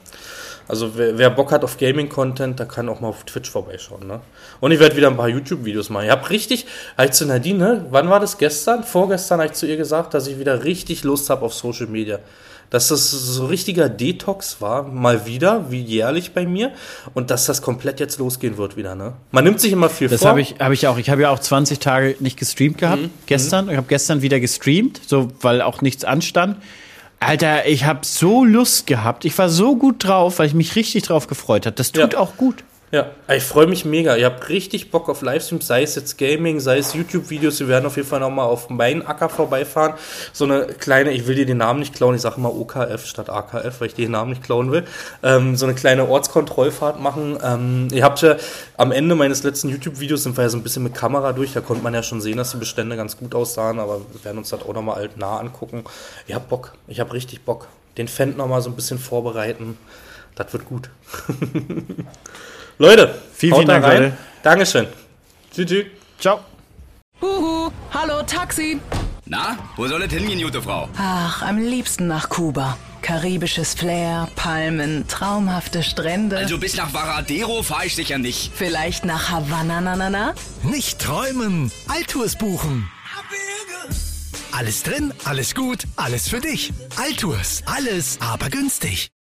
Also wer, wer, Bock hat auf Gaming-Content, der kann auch mal auf Twitch vorbeischauen. Ne? Und ich werde wieder ein paar YouTube-Videos machen. Ich habe richtig, halt zu Nadine, ne? wann war das gestern? Vorgestern habe ich zu ihr gesagt, dass ich wieder richtig Lust habe auf Social Media dass das so richtiger Detox war, mal wieder, wie jährlich bei mir, und dass das komplett jetzt losgehen wird wieder. Ne? Man nimmt sich immer viel das vor. Das habe ich, hab ich auch. Ich habe ja auch 20 Tage nicht gestreamt gehabt, mhm. gestern. Mhm. Ich habe gestern wieder gestreamt, so weil auch nichts anstand. Alter, ich habe so Lust gehabt. Ich war so gut drauf, weil ich mich richtig drauf gefreut habe. Das tut ja. auch gut. Ja, ich freue mich mega. Ich habe richtig Bock auf Livestreams, sei es jetzt Gaming, sei es YouTube-Videos. Wir werden auf jeden Fall nochmal auf meinen Acker vorbeifahren. So eine kleine, ich will dir den Namen nicht klauen, ich sage immer OKF statt AKF, weil ich dir den Namen nicht klauen will. Ähm, so eine kleine Ortskontrollfahrt machen. Ähm, ihr habt ja am Ende meines letzten YouTube-Videos sind wir ja so ein bisschen mit Kamera durch. Da konnte man ja schon sehen, dass die Bestände ganz gut aussahen, aber wir werden uns das auch nochmal alt nah angucken. Ich habe Bock, ich habe richtig Bock. Den Fan nochmal so ein bisschen vorbereiten. Das wird gut. *laughs* Leute, vielen, vielen Dank, rein. Leute. Dankeschön. Tschüss. Ciao. Huhu, hallo, Taxi. Na, wo soll es hingehen, gute Frau? Ach, am liebsten nach Kuba. Karibisches Flair, Palmen, traumhafte Strände. Also bis nach Varadero fahre ich sicher nicht. Vielleicht nach Havanna, na, na, na? Nicht träumen, Altours buchen. Alles drin, alles gut, alles für dich. Altours, alles, aber günstig.